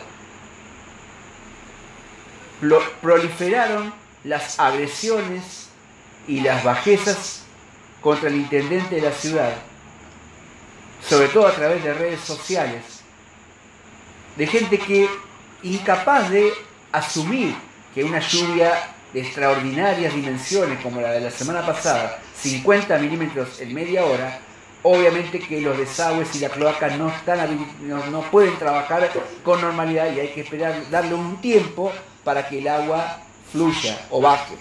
Speaker 1: proliferaron las agresiones y las bajezas contra el intendente de la ciudad, sobre todo a través de redes sociales, de gente que incapaz de asumir que una lluvia de extraordinarias dimensiones como la de la semana pasada, 50 milímetros en media hora, Obviamente que los desagües y la cloaca no, están, no, pueden trabajar con normalidad y hay que esperar, darle un tiempo para que el agua fluya o baje.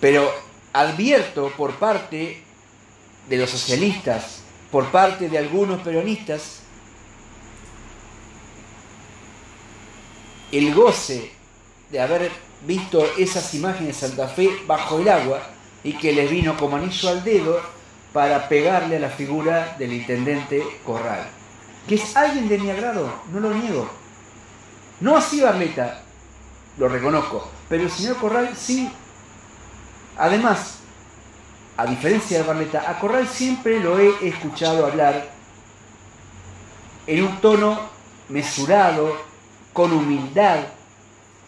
Speaker 1: Pero advierto por parte de los socialistas, por parte de algunos peronistas, el goce de haber visto esas imágenes de Santa Fe bajo el agua y que les vino como anillo al dedo para pegarle a la figura del intendente Corral. Que es alguien de mi agrado, no lo niego. No así Barleta, lo reconozco, pero el señor Corral sí. Además, a diferencia de Barleta, a Corral siempre lo he escuchado hablar en un tono mesurado, con humildad,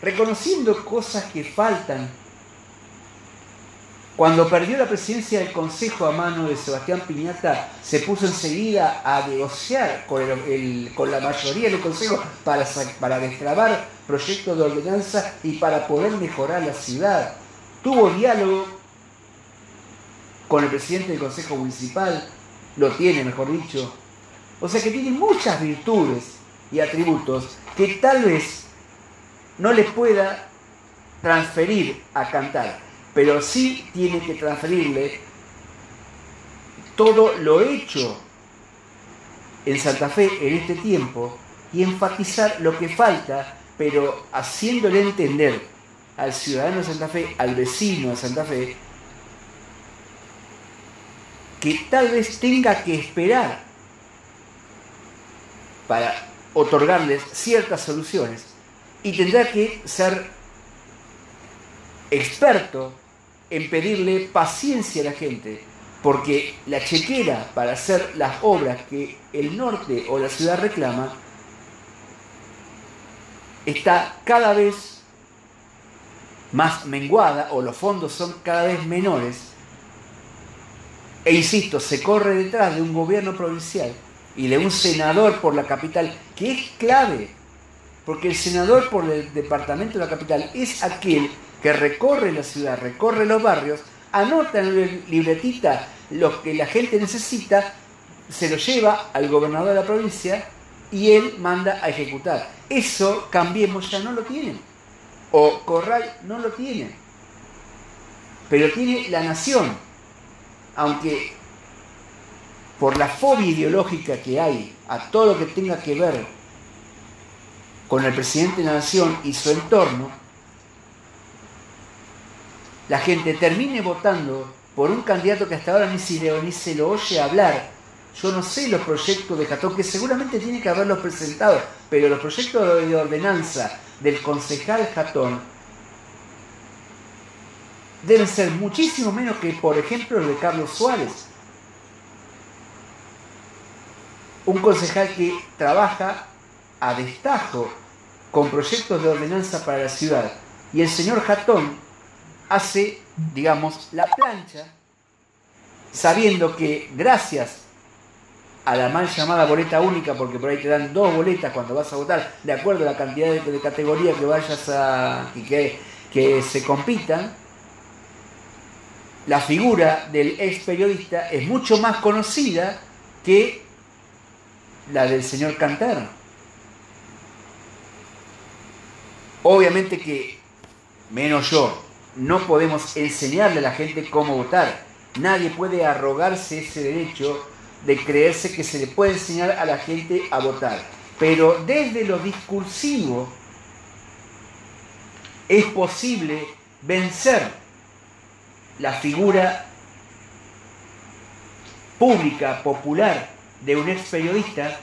Speaker 1: reconociendo cosas que faltan cuando perdió la presidencia del Consejo a mano de Sebastián Piñata, se puso enseguida a negociar con, la mayoría del Consejo para, para destrabar proyectos de ordenanza y para poder mejorar la ciudad. Tuvo diálogo con el presidente del Consejo Municipal, lo tiene, mejor dicho. O sea que tiene muchas virtudes y atributos que tal vez no les pueda transferir a cantar pero sí tiene que transferirle todo lo hecho en Santa Fe en este tiempo y enfatizar lo que falta, pero haciéndole entender al ciudadano de Santa Fe, al vecino de Santa Fe, que tal vez tenga que esperar para otorgarles ciertas soluciones y tendrá que ser experto en pedirle paciencia a la gente, porque la chequera para hacer las obras que el norte o la ciudad reclama está cada vez más menguada o los fondos son cada vez menores. E insisto, se corre detrás de un gobierno provincial y de un senador por la capital, que es clave, porque el senador por el departamento de la capital es aquel que recorre la ciudad, recorre los barrios, anota en la libretita lo que la gente necesita, se lo lleva al gobernador de la provincia y él manda a ejecutar. Eso Cambiemos ya no lo tienen. O Corral no lo tiene. Pero tiene la nación. Aunque por la fobia ideológica que hay a todo lo que tenga que ver con el presidente de la nación y su entorno, la gente termine votando por un candidato que hasta ahora ni se, ni se lo oye hablar. Yo no sé los proyectos de Catón, que seguramente tiene que haberlos presentado, pero los proyectos de ordenanza del concejal Jatón deben ser muchísimo menos que, por ejemplo, los de Carlos Suárez. Un concejal que trabaja a destajo con proyectos de ordenanza para la ciudad. Y el señor Jatón hace, digamos, la plancha, sabiendo que gracias a la mal llamada boleta única, porque por ahí te dan dos boletas cuando vas a votar, de acuerdo a la cantidad de, categoría que vayas a. que, que se compitan, la figura del ex periodista es mucho más conocida que la del señor Cantar. Obviamente que, menos yo, no podemos enseñarle a la gente cómo votar. Nadie puede arrogarse ese derecho de creerse que se le puede enseñar a la gente a votar. Pero desde lo discursivo es posible vencer la figura pública, popular de un ex periodista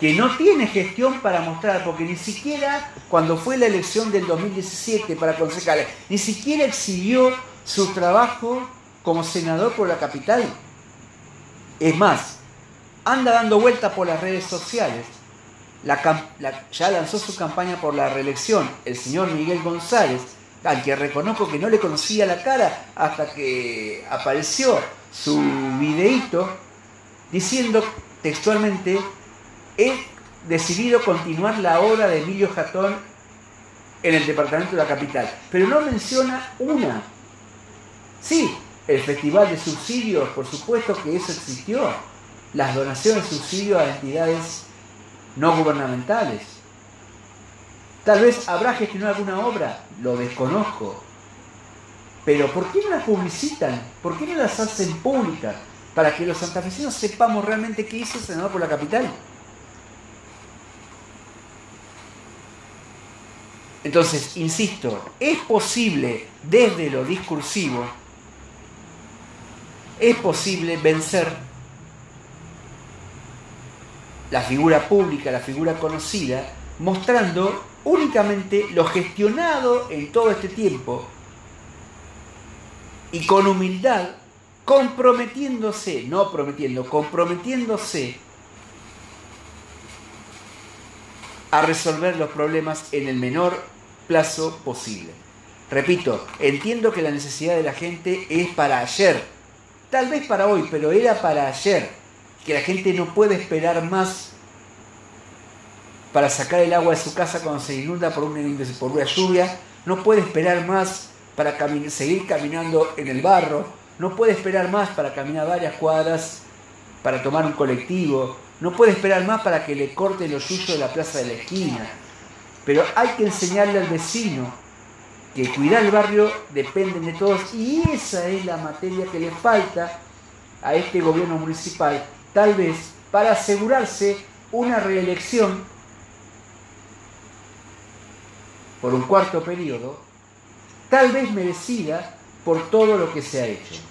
Speaker 1: que no tiene gestión para mostrar, porque ni siquiera cuando fue la elección del 2017 para concejales, ni siquiera exhibió su trabajo como senador por la capital. Es más, anda dando vueltas por las redes sociales. ya lanzó su campaña por la reelección el señor Miguel González, al que reconozco que no le conocía la cara hasta que apareció su videíto diciendo textualmente he decidido continuar la obra de Emilio Jatón en el departamento de la capital. Pero no menciona una. Sí, el festival de subsidios, por supuesto que eso existió. Las donaciones de subsidios a entidades no gubernamentales. Tal vez habrá gestionado alguna obra, lo desconozco. Pero ¿por qué no las publicitan? ¿Por qué no las hacen públicas? Para que los santafesinos sepamos realmente qué hizo el senador por la capital. Entonces, insisto, es posible desde lo discursivo, es posible vencer la figura pública, la figura conocida, mostrando únicamente lo gestionado en todo este tiempo y con humildad, comprometiéndose, no prometiendo, comprometiéndose a resolver los problemas en el menor plazo posible. Repito, entiendo que la necesidad de la gente es para ayer, tal vez para hoy, pero era para ayer, que la gente no puede esperar más para sacar el agua de su casa cuando se inunda por una, por lluvia, no puede esperar más para seguir caminando en el barro, no puede esperar más para caminar varias cuadras, para tomar un colectivo, no puede esperar más para que le corte los yuyos de la plaza de la esquina. Pero hay que enseñarle al vecino que cuidar el barrio depende de todos y esa es la materia que le falta a este gobierno municipal, tal vez para asegurarse una reelección por un cuarto periodo, tal vez merecida por todo lo que se ha hecho.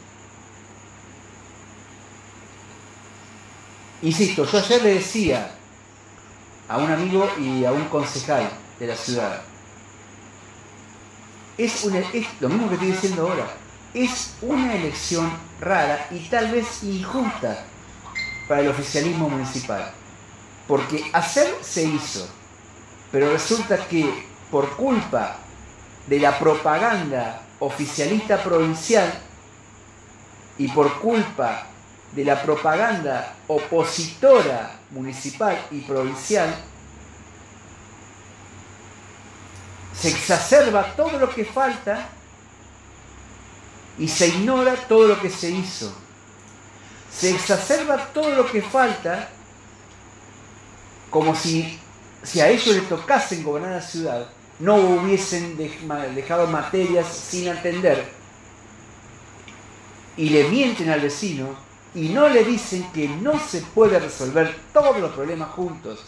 Speaker 1: Insisto, yo ayer le decía a un amigo y a un concejal de la ciudad, es, lo mismo que estoy diciendo ahora, es una elección rara y tal vez injusta para el oficialismo municipal. Porque hacer se hizo, pero resulta que por culpa de la propaganda oficialista provincial, y por culpa de la propaganda opositora municipal y provincial, se exacerba todo lo que falta y se ignora todo lo que se hizo. Se exacerba todo lo que falta como si, si a ellos les tocasen gobernar la ciudad, no hubiesen dejado materias sin atender y le mienten al vecino y no le dicen que no se puede resolver todos los problemas juntos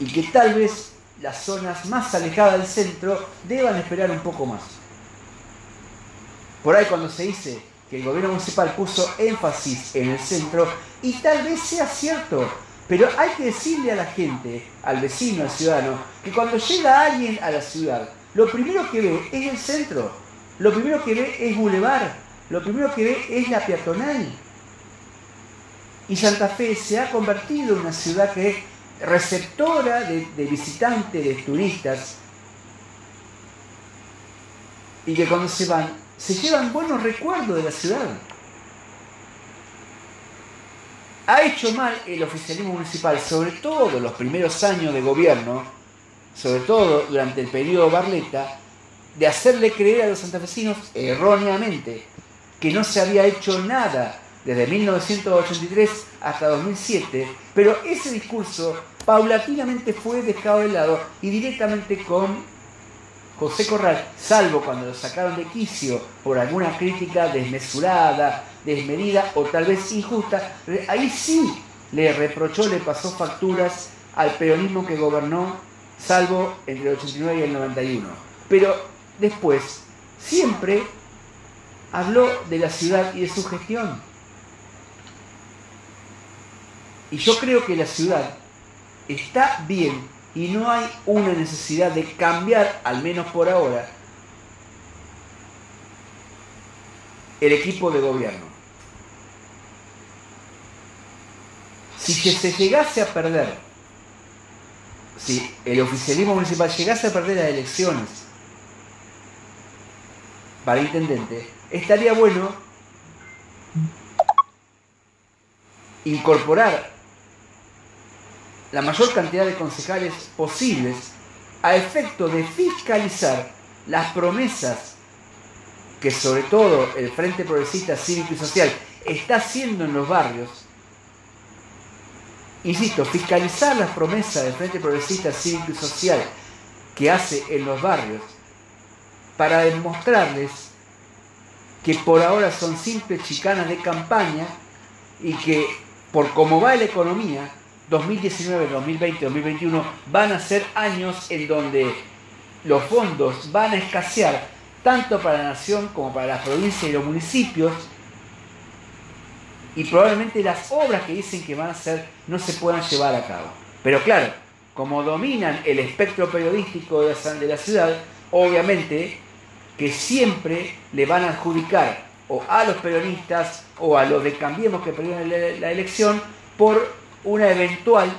Speaker 1: y que tal vez las zonas más alejadas del centro deban esperar un poco más. Por ahí cuando se dice que el gobierno municipal puso énfasis en el centro, y tal vez sea cierto, pero hay que decirle a la gente, al vecino, al ciudadano, que cuando llega alguien a la ciudad, lo primero que ve es el centro, lo primero que ve es Boulevard, lo primero que ve es la peatonal. Y Santa Fe se ha convertido en una ciudad que es receptora de, visitantes, de turistas, y que cuando se van, se llevan buenos recuerdos de la ciudad. Ha hecho mal el oficialismo municipal, sobre todo en los primeros años de gobierno, sobre todo durante el periodo Barletta, de hacerle creer a los santafesinos erróneamente que no se había hecho nada desde 1983 hasta 2007, pero ese discurso paulatinamente fue dejado de lado y directamente con José Corral, salvo cuando lo sacaron de quicio por alguna crítica desmesurada, desmedida o tal vez injusta, ahí sí le reprochó, le pasó facturas al peronismo que gobernó, salvo entre el 89 y el 91. Pero después, siempre habló de la ciudad y de su gestión. Y yo creo que la ciudad está bien y no hay una necesidad de cambiar, al menos por ahora, el equipo de gobierno. Si se llegase a perder, si el oficialismo municipal llegase a perder las elecciones para intendente, estaría bueno incorporar la mayor cantidad de concejales posibles a efecto de fiscalizar las promesas que sobre todo el Frente Progresista Cívico y Social está haciendo en los barrios. Insisto, fiscalizar las promesas del Frente Progresista Cívico y Social que hace en los barrios para demostrarles que por ahora son simples chicanas de campaña y que por cómo va la economía, 2019, 2020, 2021 van a ser años en donde los fondos van a escasear tanto para la nación como para las provincias y los municipios y probablemente las obras que dicen que van a hacer no se puedan llevar a cabo. Pero claro, como dominan el espectro periodístico de la ciudad, obviamente que siempre le van a adjudicar o a los peronistas o a los de Cambiemos que perdieron la elección por una eventual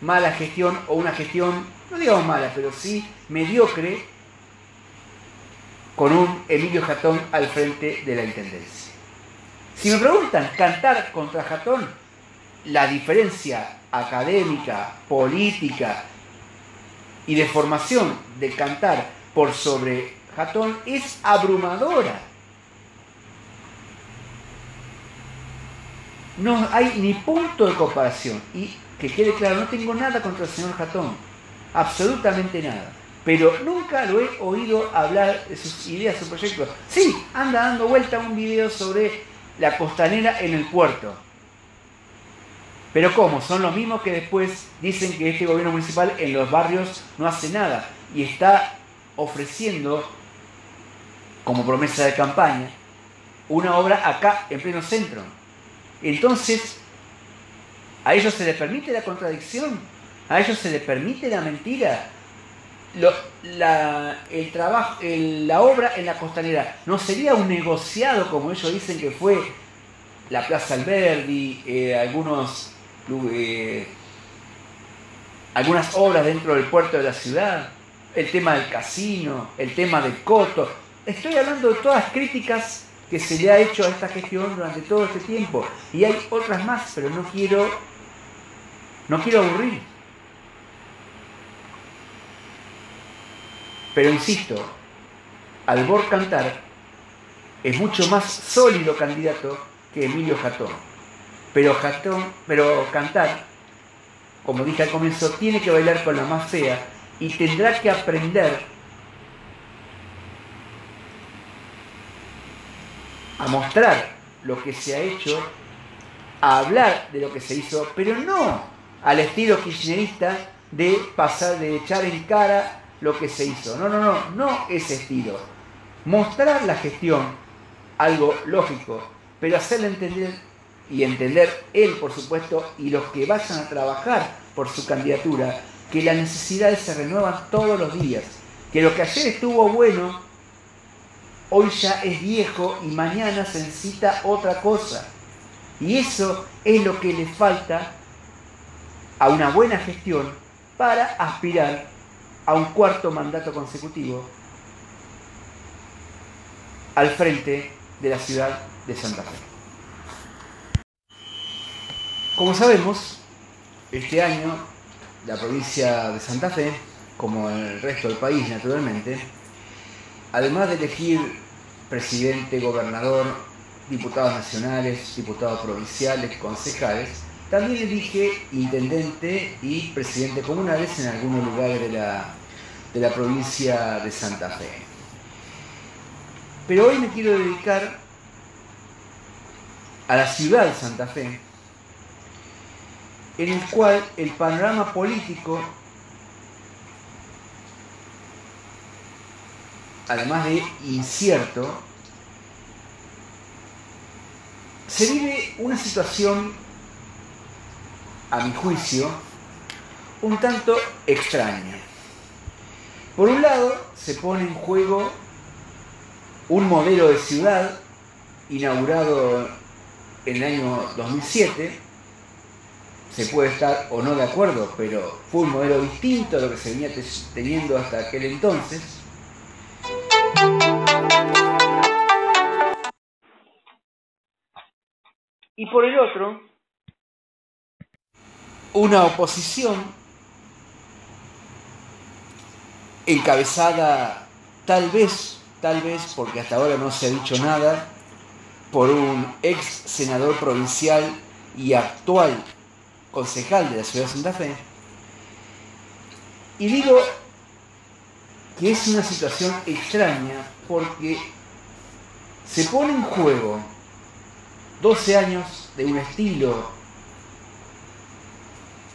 Speaker 1: mala gestión o una gestión, no digamos mala, pero sí mediocre, con un Emilio Jatón al frente de la Intendencia. Si me preguntan, cantar contra Jatón, la diferencia académica, política y de formación de cantar por sobre Jatón es abrumadora. no hay ni punto de comparación. Y que quede claro, no tengo nada contra el señor Jatón, absolutamente nada. Pero nunca lo he oído hablar de sus ideas, sus proyectos. Sí, anda dando vuelta un video sobre la costanera en el puerto. Pero ¿cómo? Son los mismos que después dicen que este gobierno municipal en los barrios no hace nada y está ofreciendo, como promesa de campaña, una obra acá en pleno centro. Entonces, a ellos se les permite la contradicción, a ellos se les permite la mentira. la, obra en la costanera no sería un negociado como ellos dicen que fue la Plaza Alberdi, eh, algunos, eh, algunas obras dentro del puerto de la ciudad, el tema del casino, el tema del coto. Estoy hablando de todas las críticas que se le ha hecho a esta gestión durante todo este tiempo. Y hay otras más, pero no quiero, no quiero aburrir. Pero insisto, Albor Cantar es mucho más sólido candidato que Emilio Jatón. Pero Jatón, pero Cantar, como dije al comienzo, tiene que bailar con la más fea y tendrá que aprender a mostrar lo que se ha hecho, a hablar de lo que se hizo, pero no al estilo kirchnerista de pasar, de echar en cara lo que se hizo. No, no, no, no ese estilo. Mostrar la gestión, algo lógico, pero hacerle entender y entender él, por supuesto, y los que vayan a trabajar por su candidatura, que las necesidades se renuevan todos los días, que lo que ayer estuvo bueno, hoy ya es viejo y mañana se necesita otra cosa. Y eso es lo que le falta a una buena gestión para aspirar a un cuarto mandato consecutivo al frente de la ciudad de Santa Fe. Como sabemos, este año la provincia de Santa Fe, como el resto del país naturalmente, además de elegir presidente, gobernador, diputados nacionales, diputados provinciales, concejales, también elige intendente y presidente comunales en algunos lugares de la, de la provincia de Santa Fe. Pero hoy me quiero dedicar a la ciudad de Santa Fe, en el cual el panorama político además de incierto, se vive una situación, a mi juicio, un tanto extraña. Por un lado, se pone en juego un modelo de ciudad inaugurado en el año 2007. Se puede estar o no de acuerdo, pero fue un modelo distinto a lo que se venía teniendo hasta aquel entonces y por el otro, una oposición encabezada tal vez, tal vez, porque hasta ahora no se ha dicho nada, por un ex senador provincial y actual concejal de la ciudad de Santa Fe. Y digo que es una situación extraña porque se pone en juego 12 años de un estilo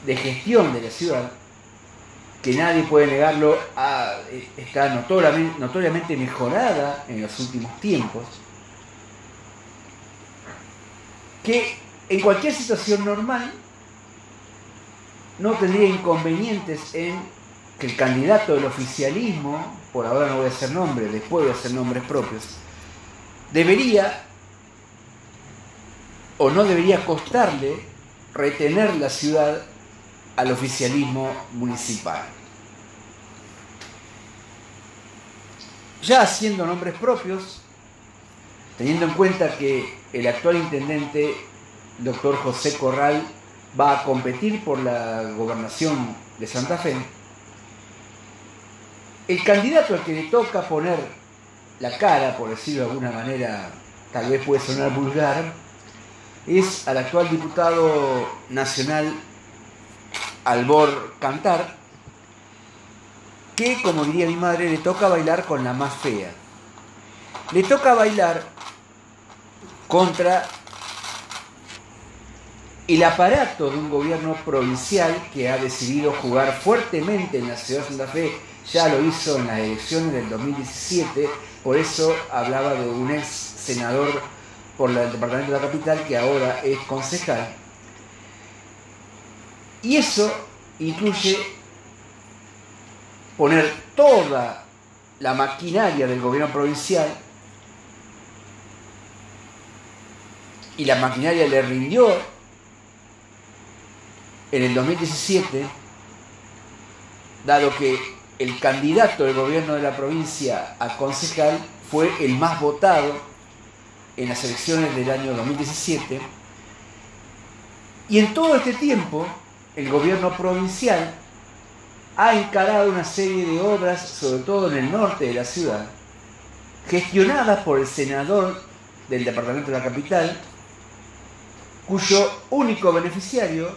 Speaker 1: de gestión de la ciudad que nadie puede negarlo, está notoriamente, notoriamente mejorada en los últimos tiempos, que en cualquier situación normal no tendría inconvenientes en que el candidato del oficialismo, por ahora no voy a hacer nombres, después voy a hacer nombres propios, debería o no debería costarle retener la ciudad al oficialismo municipal. Ya haciendo nombres propios, teniendo en cuenta que el actual intendente, doctor José Corral, va a competir por la gobernación de Santa Fe, el candidato al que le toca poner la cara, por decirlo de alguna manera, tal vez puede sonar vulgar, es al actual diputado nacional Albor Cantar, que, como diría mi madre, le toca bailar con la más fea. Le toca bailar contra el aparato de un gobierno provincial que ha decidido jugar fuertemente en la ciudad de Santa Fe, ya lo hizo en las elecciones del 2017, por eso hablaba de un ex senador por el departamento de la capital que ahora es concejal. Y eso incluye poner toda la maquinaria del gobierno provincial y la maquinaria le rindió en el 2017, dado que el candidato del gobierno de la provincia a concejal fue el más votado en las elecciones del año 2017. Y en todo este tiempo, el gobierno provincial ha encarado una serie de obras, sobre todo en el norte de la ciudad, gestionadas por el senador del departamento de la capital, cuyo único beneficiario,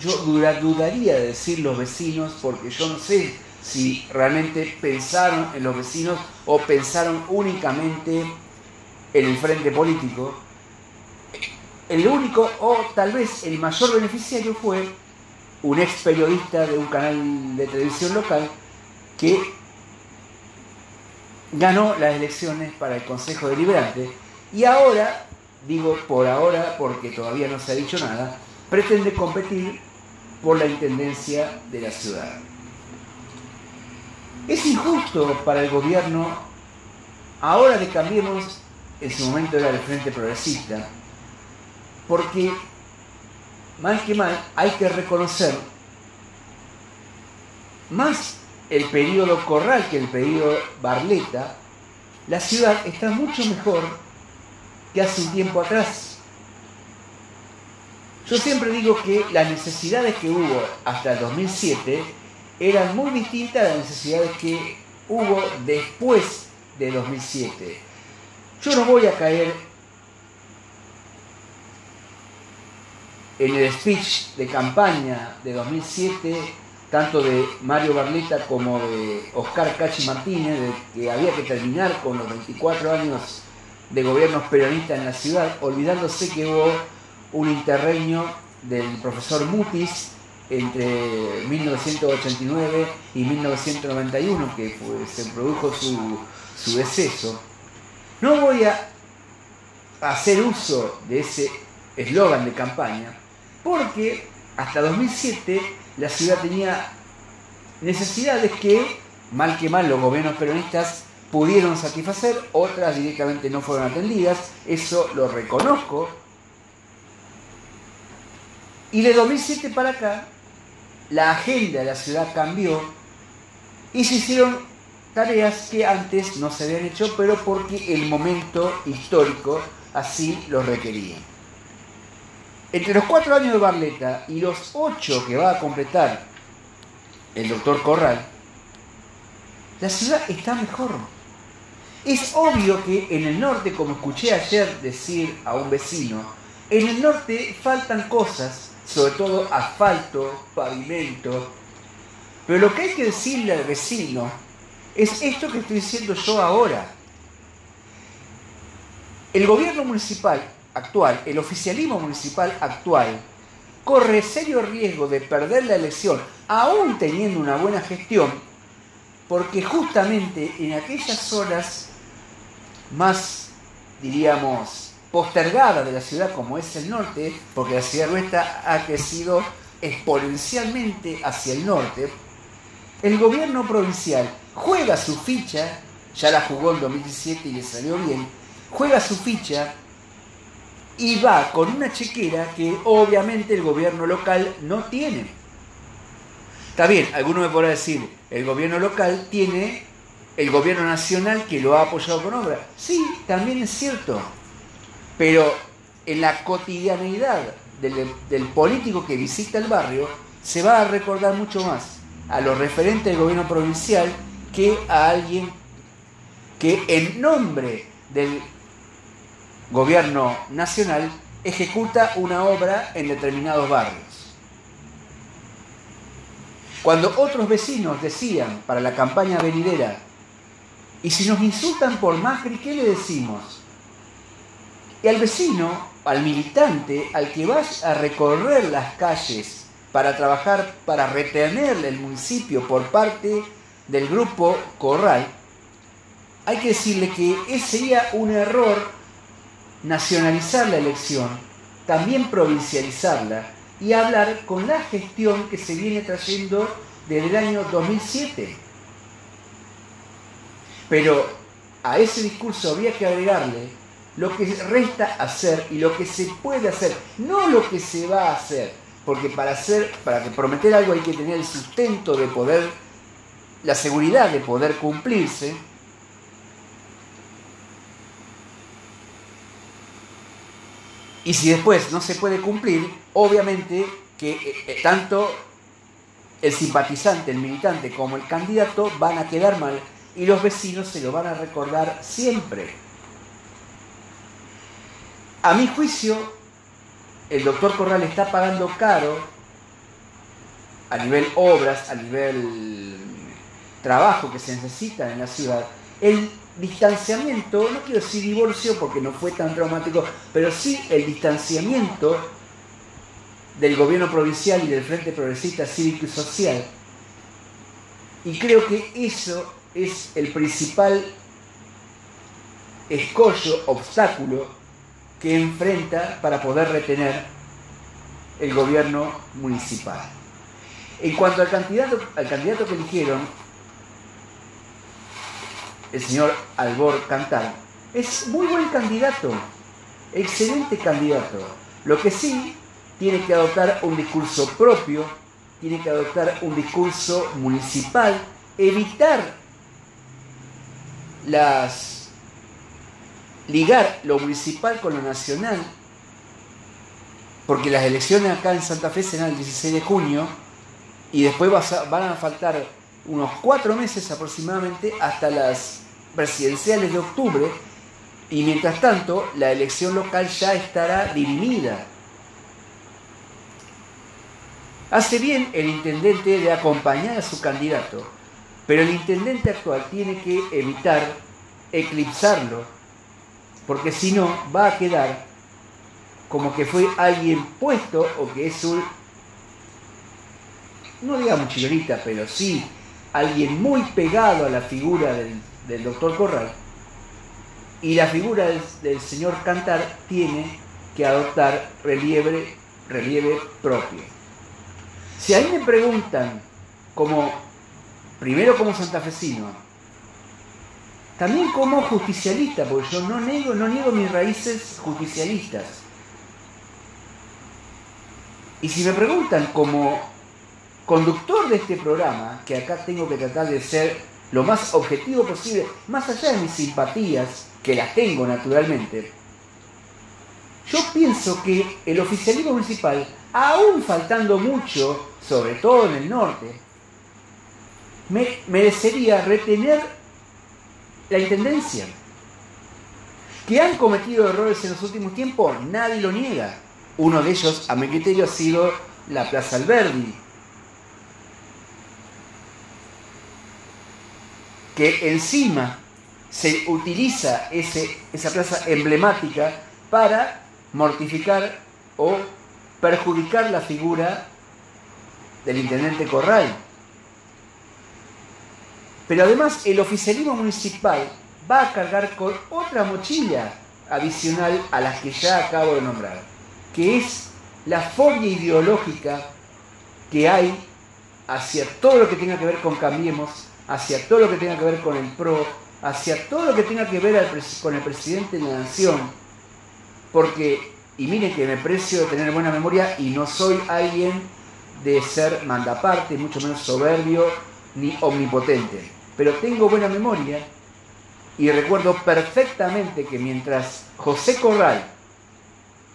Speaker 1: yo dudaría de decir los vecinos, porque yo no sé si realmente pensaron en los vecinos o pensaron únicamente en el frente político. El único o tal vez el mayor beneficiario fue un ex periodista de un canal de televisión local que ganó las elecciones para el Consejo Deliberante y ahora, digo por ahora porque todavía no se ha dicho nada, pretende competir por la intendencia de la ciudad. Es injusto para el gobierno, ahora que cambiemos, en su momento era el Frente Progresista, porque mal que mal hay que reconocer más el periodo Corral que el periodo Barleta, la ciudad está mucho mejor que hace un tiempo atrás. Yo siempre digo que las necesidades que hubo hasta el 2007 eran muy distintas a las necesidades que hubo después de 2007. Yo no voy a caer en el speech de campaña de 2007, tanto de Mario Barleta como de Oscar Cachi Martínez, de que había que terminar con los 24 años de gobiernos peronistas en la ciudad, olvidándose que hubo un interreño del profesor Mutis entre 1989 y 1991, que se produjo su, su deceso. No voy a hacer uso de ese eslogan de campaña, porque hasta 2007 la ciudad tenía necesidades que, mal que mal, los gobiernos peronistas pudieron satisfacer, otras directamente no fueron atendidas, eso lo reconozco. Y de 2007 para acá, la agenda de la ciudad cambió y se hicieron tareas que antes no se habían hecho, pero porque el momento histórico así lo requería. Entre los cuatro años de Barleta y los ocho que va a completar el doctor Corral, la ciudad está mejor. Es obvio que en el norte, como escuché ayer decir a un vecino, en el norte faltan cosas sobre todo asfalto, pavimento. Pero lo que hay que decirle al vecino es esto que estoy diciendo yo ahora. El gobierno municipal actual, el oficialismo municipal actual, corre serio riesgo de perder la elección, aún teniendo una buena gestión, porque justamente en aquellas zonas más, diríamos, postergada de la ciudad como es el norte, porque la ciudad nuestra ha crecido exponencialmente hacia el norte, el gobierno provincial juega su ficha, ya la jugó en 2017 y le salió bien, juega su ficha y va con una chequera que obviamente el gobierno local no tiene. Está bien, alguno me podrá decir, el gobierno local tiene el gobierno nacional que lo ha apoyado con obra. Sí, también es cierto. Pero en la cotidianidad del, político que visita el barrio, se va a recordar mucho más a los referentes del gobierno provincial que a alguien que en nombre del gobierno nacional ejecuta una obra en determinados barrios. Cuando otros vecinos decían para la campaña venidera, y si nos insultan por Macri, ¿qué le decimos? Y al vecino, al militante, al que vas a recorrer las calles para trabajar, para retener el municipio por parte del grupo Corral, hay que decirle que sería un error nacionalizar la elección, también provincializarla y hablar con la gestión que se viene trayendo desde el año 2007. Pero a ese discurso habría que agregarle lo que resta hacer y lo que se puede hacer, no lo que se va a hacer, porque para hacer, para prometer algo hay que tener el sustento de poder, la seguridad de poder cumplirse. Y si después no se puede cumplir, obviamente que eh, eh, tanto el simpatizante, el militante como el candidato van a quedar mal y los vecinos se lo van a recordar siempre. A mi juicio, el doctor Corral está pagando caro a nivel obras, a nivel trabajo que se necesita en la ciudad, el distanciamiento, no quiero decir divorcio porque no fue tan traumático, pero sí el distanciamiento del gobierno provincial y del Frente Progresista Cívico y Social. Y creo que eso es el principal escollo, obstáculo que enfrenta para poder retener el gobierno municipal. En cuanto al candidato, al candidato que eligieron, el señor Albor Cantar, es muy buen candidato, excelente candidato. Lo que sí tiene que adoptar un discurso propio, tiene que adoptar un discurso municipal, evitar las ligar lo municipal con lo nacional, porque las elecciones acá en Santa Fe serán el 16 de junio y después van a faltar unos cuatro meses aproximadamente hasta las presidenciales de octubre y mientras tanto la elección local ya estará dirimida. Hace bien el intendente de acompañar a su candidato, pero el intendente actual tiene que evitar eclipsarlo, porque si no va a quedar como que fue alguien puesto o que es un, no digamos chilorita, pero sí alguien muy pegado a la figura del del doctor Corral, y la figura del, señor Cantar tiene que adoptar relieve, relieve propio. Si a mí me preguntan, como, primero como santafesino, también como justicialista, porque yo no niego, no niego mis raíces justicialistas. Y si me preguntan como conductor de este programa, que acá tengo que tratar de ser lo más objetivo posible, más allá de mis simpatías, que las tengo naturalmente, yo pienso que el oficialismo municipal, aún faltando mucho, sobre todo en el norte, me merecería retener la intendencia. Que han cometido errores en los últimos tiempos, nadie lo niega. Uno de ellos, a mi criterio, ha sido la Plaza Alberdi, que encima se utiliza ese, esa plaza emblemática para mortificar o perjudicar la figura del intendente Corral. Pero además el oficialismo municipal va a cargar con otra mochila adicional a las que ya acabo de nombrar, que es la fobia ideológica que hay hacia todo lo que tenga que ver con Cambiemos hacia todo lo que tenga que ver con el PRO, hacia todo lo que tenga que ver con el presidente de la nación, porque, y miren que me precio de tener buena memoria y no soy alguien de ser mandaparte, mucho menos soberbio ni omnipotente, pero tengo buena memoria y recuerdo perfectamente que mientras José Corral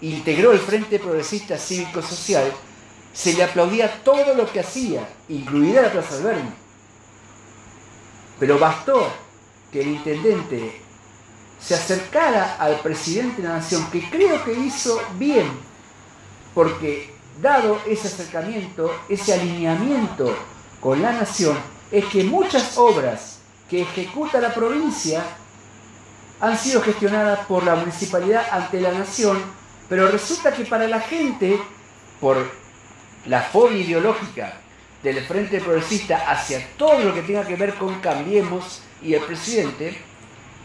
Speaker 1: integró el Frente Progresista Cívico Social, se le aplaudía todo lo que hacía, incluida la Plaza Alberni. Pero bastó que el intendente se acercara al presidente de la nación, que creo que hizo bien, porque dado ese acercamiento, ese alineamiento con la nación, es que muchas obras que ejecuta la provincia han sido gestionadas por la municipalidad ante la nación, pero resulta que para la gente, por la fobia ideológica del Frente Progresista hacia todo lo que tenga que ver con Cambiemos y el presidente,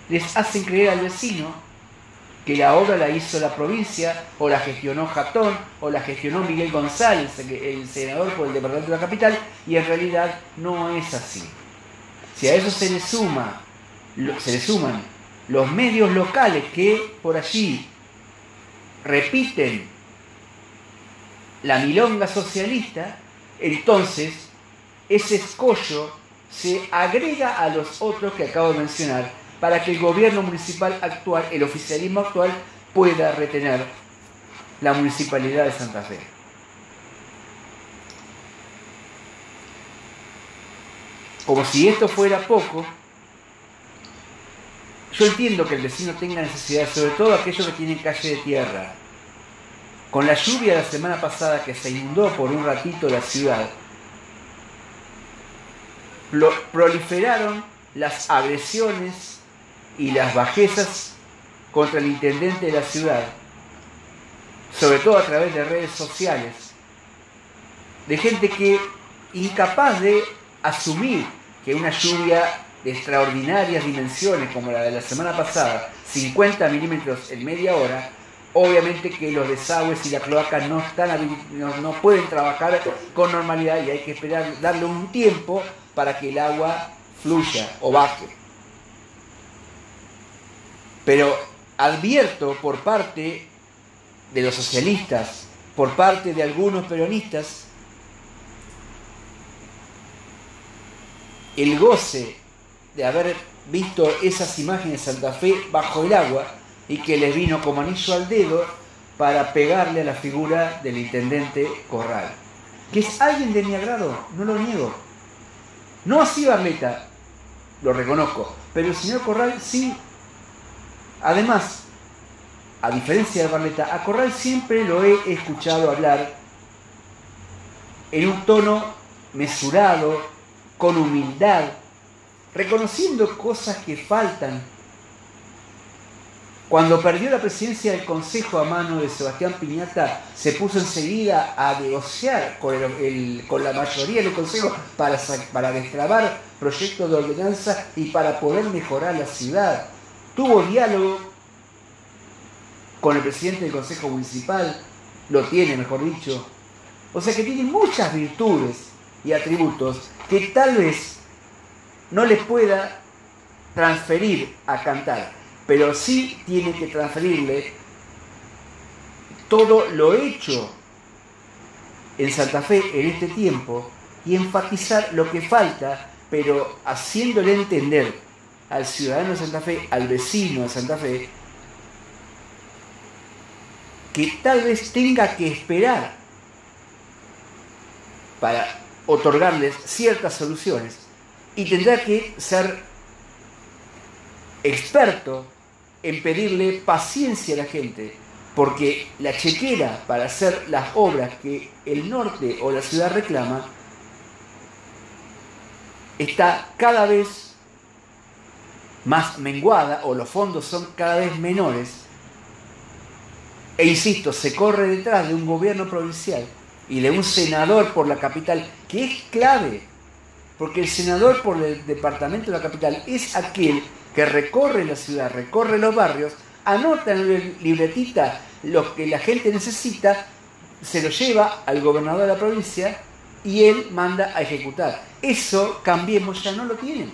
Speaker 1: les hacen creer al vecino que la obra la hizo la provincia, o la gestionó Jatón, o la gestionó Miguel González, el senador por el departamento de la capital, y en realidad no es así. Si a eso se le suma, se le suman los medios locales que por allí repiten la milonga socialista, entonces ese escollo se agrega a los otros que acabo de mencionar para que el gobierno municipal actual, el oficialismo actual, pueda retener la municipalidad de Santa Fe. Como si esto fuera poco, yo entiendo que el vecino tenga necesidad, sobre todo aquellos que tienen calle de tierra. Con la lluvia de la semana pasada que se inundó por un ratito la ciudad, proliferaron las agresiones y las bajezas contra el intendente de la ciudad, sobre todo a través de redes sociales, de gente que incapaz de asumir que una lluvia de extraordinarias dimensiones como la de la semana pasada, 50 milímetros en media hora, obviamente que los desagües y la cloaca no, están, no, no pueden trabajar con normalidad y hay que esperar, darle un tiempo para que el agua fluya o baje. Pero advierto por parte de los socialistas, por parte de algunos peronistas, el goce de haber visto esas imágenes de Santa Fe bajo el agua y que les vino como anillo al dedo para pegarle a la figura del intendente Corral. Que es alguien de mi agrado, no lo niego. No así Barleta, lo reconozco, pero el señor Corral sí. Además, a diferencia de Barleta, a Corral siempre lo he escuchado hablar en un tono mesurado, con humildad, reconociendo cosas que faltan. Cuando perdió la presidencia del Consejo a mano de Sebastián Piñata, se puso enseguida a negociar con, la mayoría del Consejo para, para destrabar proyectos de ordenanza y para poder mejorar la ciudad. Tuvo diálogo con el presidente del Consejo Municipal, lo tiene, mejor dicho. O sea que tiene muchas virtudes y atributos que tal vez no les pueda transferir a cantar, pero sí tiene que transferirle todo lo hecho en Santa Fe en este tiempo y enfatizar lo que falta, pero haciéndole entender al ciudadano de Santa Fe, al vecino de Santa Fe, que tal vez tenga que esperar para otorgarles ciertas soluciones y tendrá que ser experto en pedirle paciencia a la gente, porque la chequera para hacer las obras que el norte o la ciudad reclama está cada vez más menguada o los fondos son cada vez menores. E insisto, se corre detrás de un gobierno provincial y de un senador por la capital, que es clave porque el senador por el departamento de la capital es aquel que recorre la ciudad, recorre los barrios, anota en libretita lo que la gente necesita, se lo lleva al gobernador de la provincia y él manda a ejecutar. Eso Cambiemos ya no lo tienen.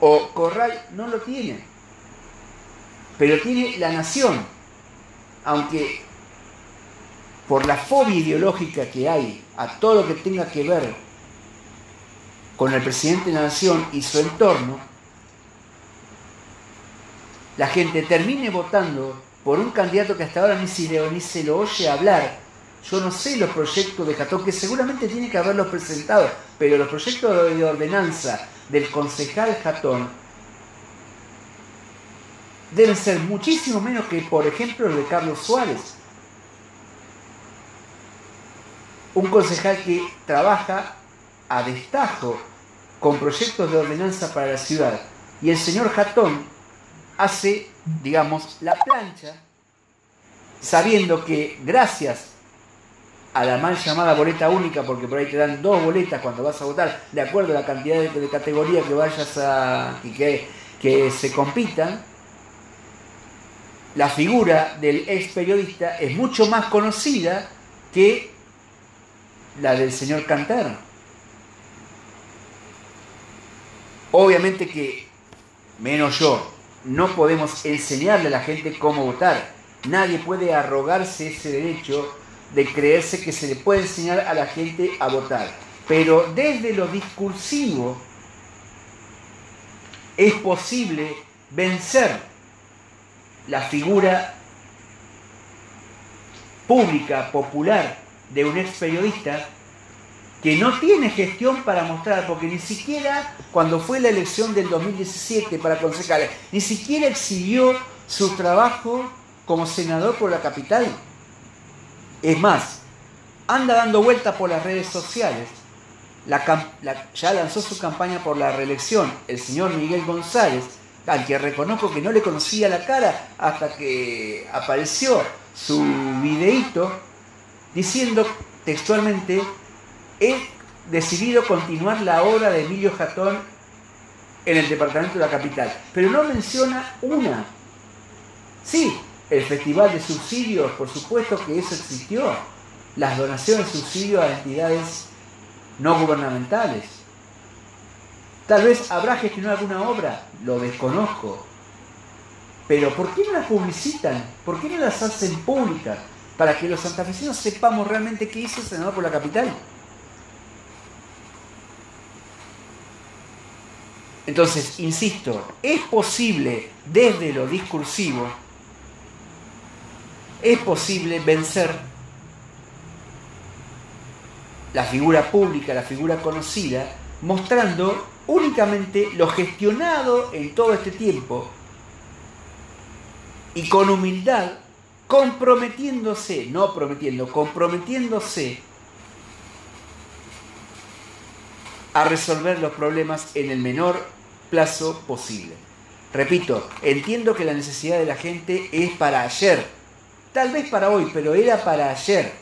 Speaker 1: O Corral no lo tiene. Pero tiene la nación. Aunque por la fobia ideológica que hay a todo lo que tenga que ver con el presidente de la nación y su entorno, la gente termine votando por un candidato que hasta ahora ni, ni se lo oye hablar. Yo no sé los proyectos de Jatón, que seguramente tiene que haberlos presentado, pero los proyectos de ordenanza del concejal Jatón deben ser muchísimo menos que, por ejemplo, los de Carlos Suárez. Un concejal que trabaja a destajo con proyectos de ordenanza para la ciudad. Y el señor Jatón hace, digamos, la plancha, sabiendo que gracias a la mal llamada boleta única, porque por ahí te dan dos boletas cuando vas a votar, de acuerdo a la cantidad de, de categoría que vayas a. y que, que se compitan, la figura del ex periodista es mucho más conocida que la del señor Cantar. Obviamente que, menos yo, no podemos enseñarle a la gente cómo votar. Nadie puede arrogarse ese derecho de creerse que se le puede enseñar a la gente a votar. Pero desde lo discursivo es posible vencer la figura pública, popular, de un ex periodista que no tiene gestión para mostrar, porque ni siquiera cuando fue la elección del 2017 para concejales, ni siquiera exhibió su trabajo como senador por la capital. Es más, anda dando vueltas por las redes sociales. ya lanzó su campaña por la reelección el señor Miguel González, al que reconozco que no le conocía la cara hasta que apareció su videíto diciendo textualmente he decidido continuar la obra de Emilio Jatón en el departamento de la capital, pero no menciona una. Sí, el festival de subsidios, por supuesto que eso existió, las donaciones de subsidios a entidades no gubernamentales. Tal vez habrá gestionado alguna obra, lo desconozco. Pero ¿por qué no las publicitan? ¿Por qué no las hacen públicas? Para que los santafesinos sepamos realmente qué hizo el senador por la capital. Entonces, insisto, es posible desde lo discursivo, es posible vencer la figura pública, la figura conocida, mostrando únicamente lo gestionado en todo este tiempo y con humildad, comprometiéndose, no prometiendo, comprometiéndose a resolver los problemas en el menor plazo posible. Repito, entiendo que la necesidad de la gente es para ayer, tal vez para hoy, pero era para ayer,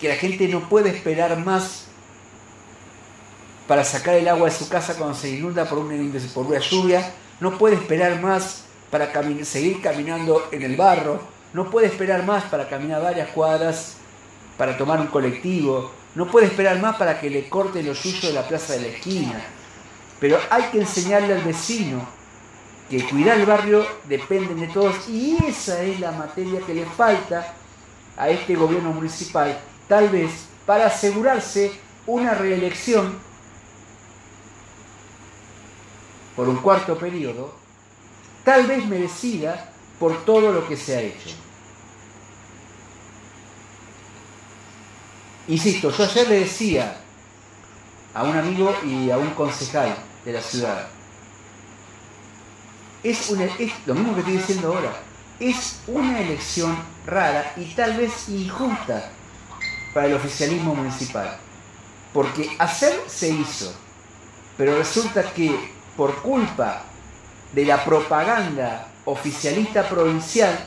Speaker 1: que la gente no puede esperar más para sacar el agua de su casa cuando se inunda por una, lluvia, no puede esperar más para seguir caminando en el barro, no puede esperar más para caminar varias cuadras, para tomar un colectivo, no puede esperar más para que le corte los suyos de la plaza de la esquina, pero hay que enseñarle al vecino que cuidar el barrio depende de todos y esa es la materia que le falta a este gobierno municipal, tal vez para asegurarse una reelección por un cuarto periodo, tal vez merecida por todo lo que se ha hecho. Insisto, yo ayer le decía a un amigo y a un concejal, de la ciudad. Es, lo mismo que estoy diciendo ahora. Es una elección rara y tal vez injusta para el oficialismo municipal. Porque hacer se hizo, pero resulta que por culpa de la propaganda oficialista provincial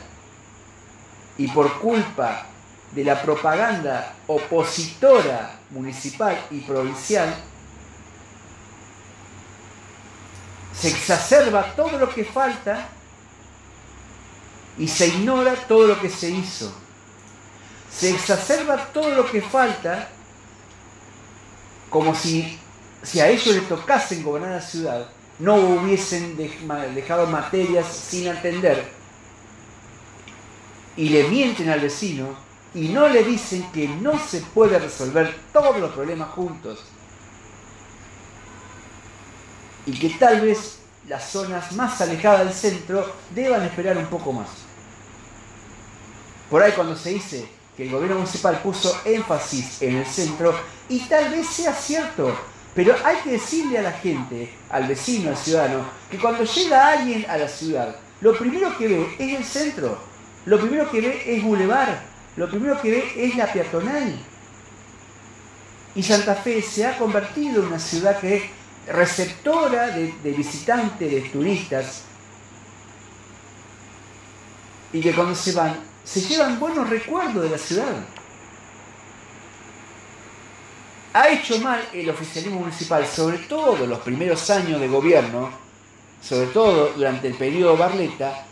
Speaker 1: y por culpa de la propaganda opositora municipal y provincial, se exacerba todo lo que falta y se ignora todo lo que se hizo. Se exacerba todo lo que falta como si, si a ellos les tocasen gobernar la ciudad, no hubiesen dejado materias sin atender y le mienten al vecino y no le dicen que no se puede resolver todos los problemas juntos y que tal vez las zonas más alejadas del centro deban esperar un poco más. Por ahí cuando se dice que el gobierno municipal puso énfasis en el centro, y tal vez sea cierto, pero hay que decirle a la gente, al vecino, al ciudadano, que cuando llega alguien a la ciudad, lo primero que ve es el centro, lo primero que ve es Boulevard, lo primero que ve es la peatonal. Y Santa Fe se ha convertido en una ciudad que receptora de, visitantes, de turistas, y que cuando se van, se llevan buenos recuerdos de la ciudad. Ha hecho mal el oficialismo municipal, sobre todo en los primeros años de gobierno, sobre todo durante el periodo Barleta,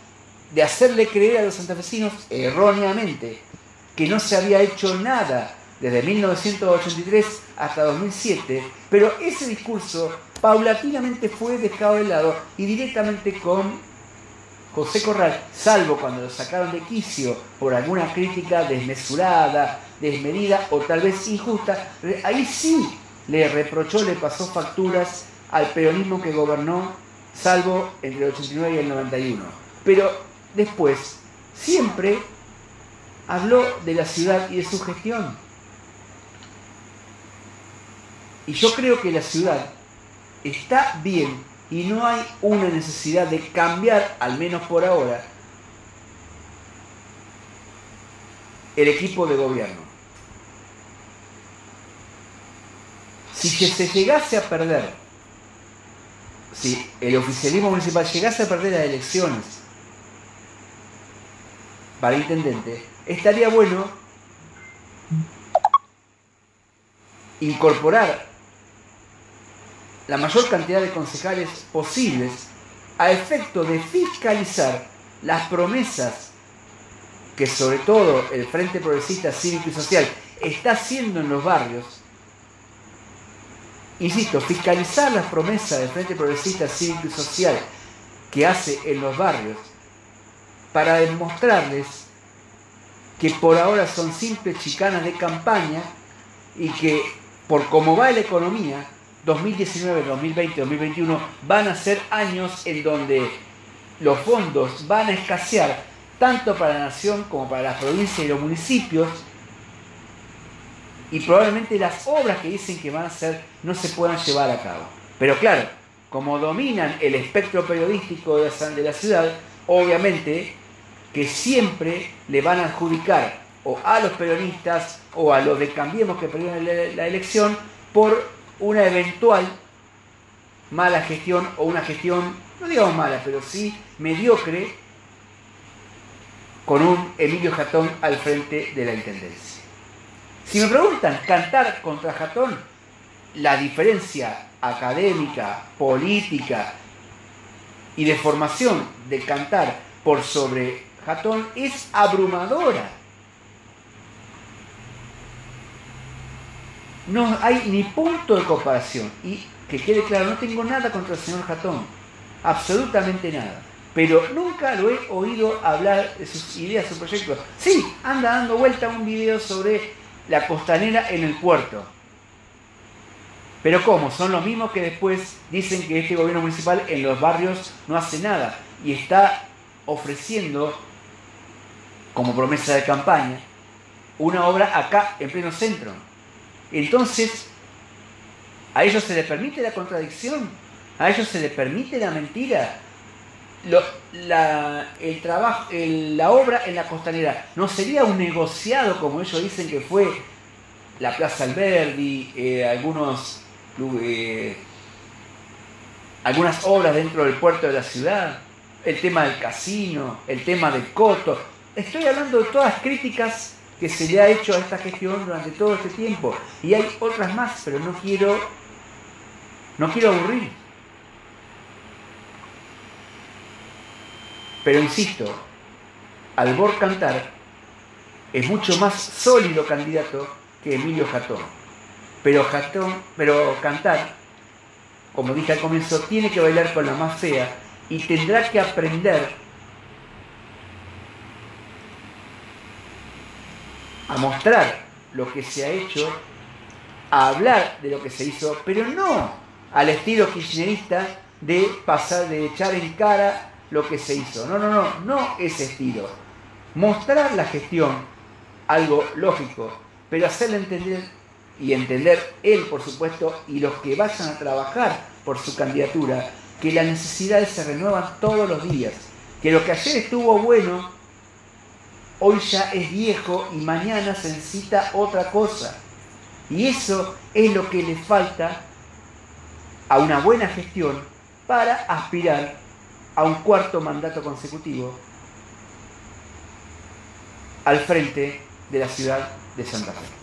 Speaker 1: de hacerle creer a los santafesinos erróneamente que no se había hecho nada desde 1983 hasta 2007, pero ese discurso paulatinamente fue dejado de lado y directamente con José Corral, salvo cuando lo sacaron de quicio por alguna crítica desmesurada, desmedida o tal vez injusta, ahí sí le reprochó, le pasó facturas al peronismo que gobernó, salvo entre el 89 y el 91. Pero después, siempre habló de la ciudad y de su gestión. Y yo creo que la ciudad está bien y no hay una necesidad de cambiar, al menos por ahora, el equipo de gobierno. Si se llegase a perder, si el oficialismo municipal llegase a perder las elecciones para intendente, estaría bueno incorporar la mayor cantidad de concejales posibles a efecto de fiscalizar las promesas que sobre todo el Frente Progresista Cívico y Social está haciendo en los barrios, insisto, fiscalizar las promesas del Frente Progresista Cívico y Social que hace en los barrios para demostrarles que por ahora son simples chicanas de campaña y que por cómo va la economía, 2019, 2020, 2021 van a ser años en donde los fondos van a escasear tanto para la nación como para las provincias y los municipios y probablemente las obras que dicen que van a hacer no se puedan llevar a cabo. Pero claro, como dominan el espectro periodístico de la ciudad, obviamente que siempre le van a adjudicar o a los peronistas o a los de Cambiemos que perdieron la elección por una eventual mala gestión o una gestión, no digamos mala, pero sí mediocre, con un Emilio Jatón al frente de la Intendencia. Si me preguntan, cantar contra Jatón, la diferencia académica, política y de formación de cantar por sobre Jatón es abrumadora. No hay ni punto de comparación. Y que quede claro, no tengo nada contra el señor Jatón, absolutamente nada. Pero nunca lo he oído hablar de sus ideas, sus proyectos. Sí, anda dando vuelta un video sobre la costanera en el puerto. Pero ¿cómo? Son los mismos que después dicen que este gobierno municipal en los barrios no hace nada y está ofreciendo, como promesa de campaña, una obra acá en pleno centro. Entonces, a ellos se les permite la contradicción, a ellos se les permite la mentira. la, el trabajo, la obra en la costanera no sería un negociado como ellos dicen que fue la Plaza Alberdi, eh, algunos, eh, algunas obras dentro del puerto de la ciudad, el tema del casino, el tema del coto. Estoy hablando de todas críticas que se le ha hecho a esta gestión durante todo este tiempo. Y hay otras más, pero no quiero, no quiero aburrir. Pero insisto, Albor Cantar es mucho más sólido candidato que Emilio Jatón. Pero Jatón, pero Cantar, como dije al comienzo, tiene que bailar con la más fea y tendrá que aprender a mostrar lo que se ha hecho, a hablar de lo que se hizo, pero no al estilo kirchnerista de pasar, de echar en cara lo que se hizo. No, no, no, no ese estilo. Mostrar la gestión, algo lógico, pero hacerle entender y entender él, por supuesto, y los que vayan a trabajar por su candidatura, que las necesidades se renuevan todos los días, que lo que ayer estuvo bueno hoy ya es viejo y mañana se necesita otra cosa. Y eso es lo que le falta a una buena gestión para aspirar a un cuarto mandato consecutivo al frente de la ciudad de Santa Fe.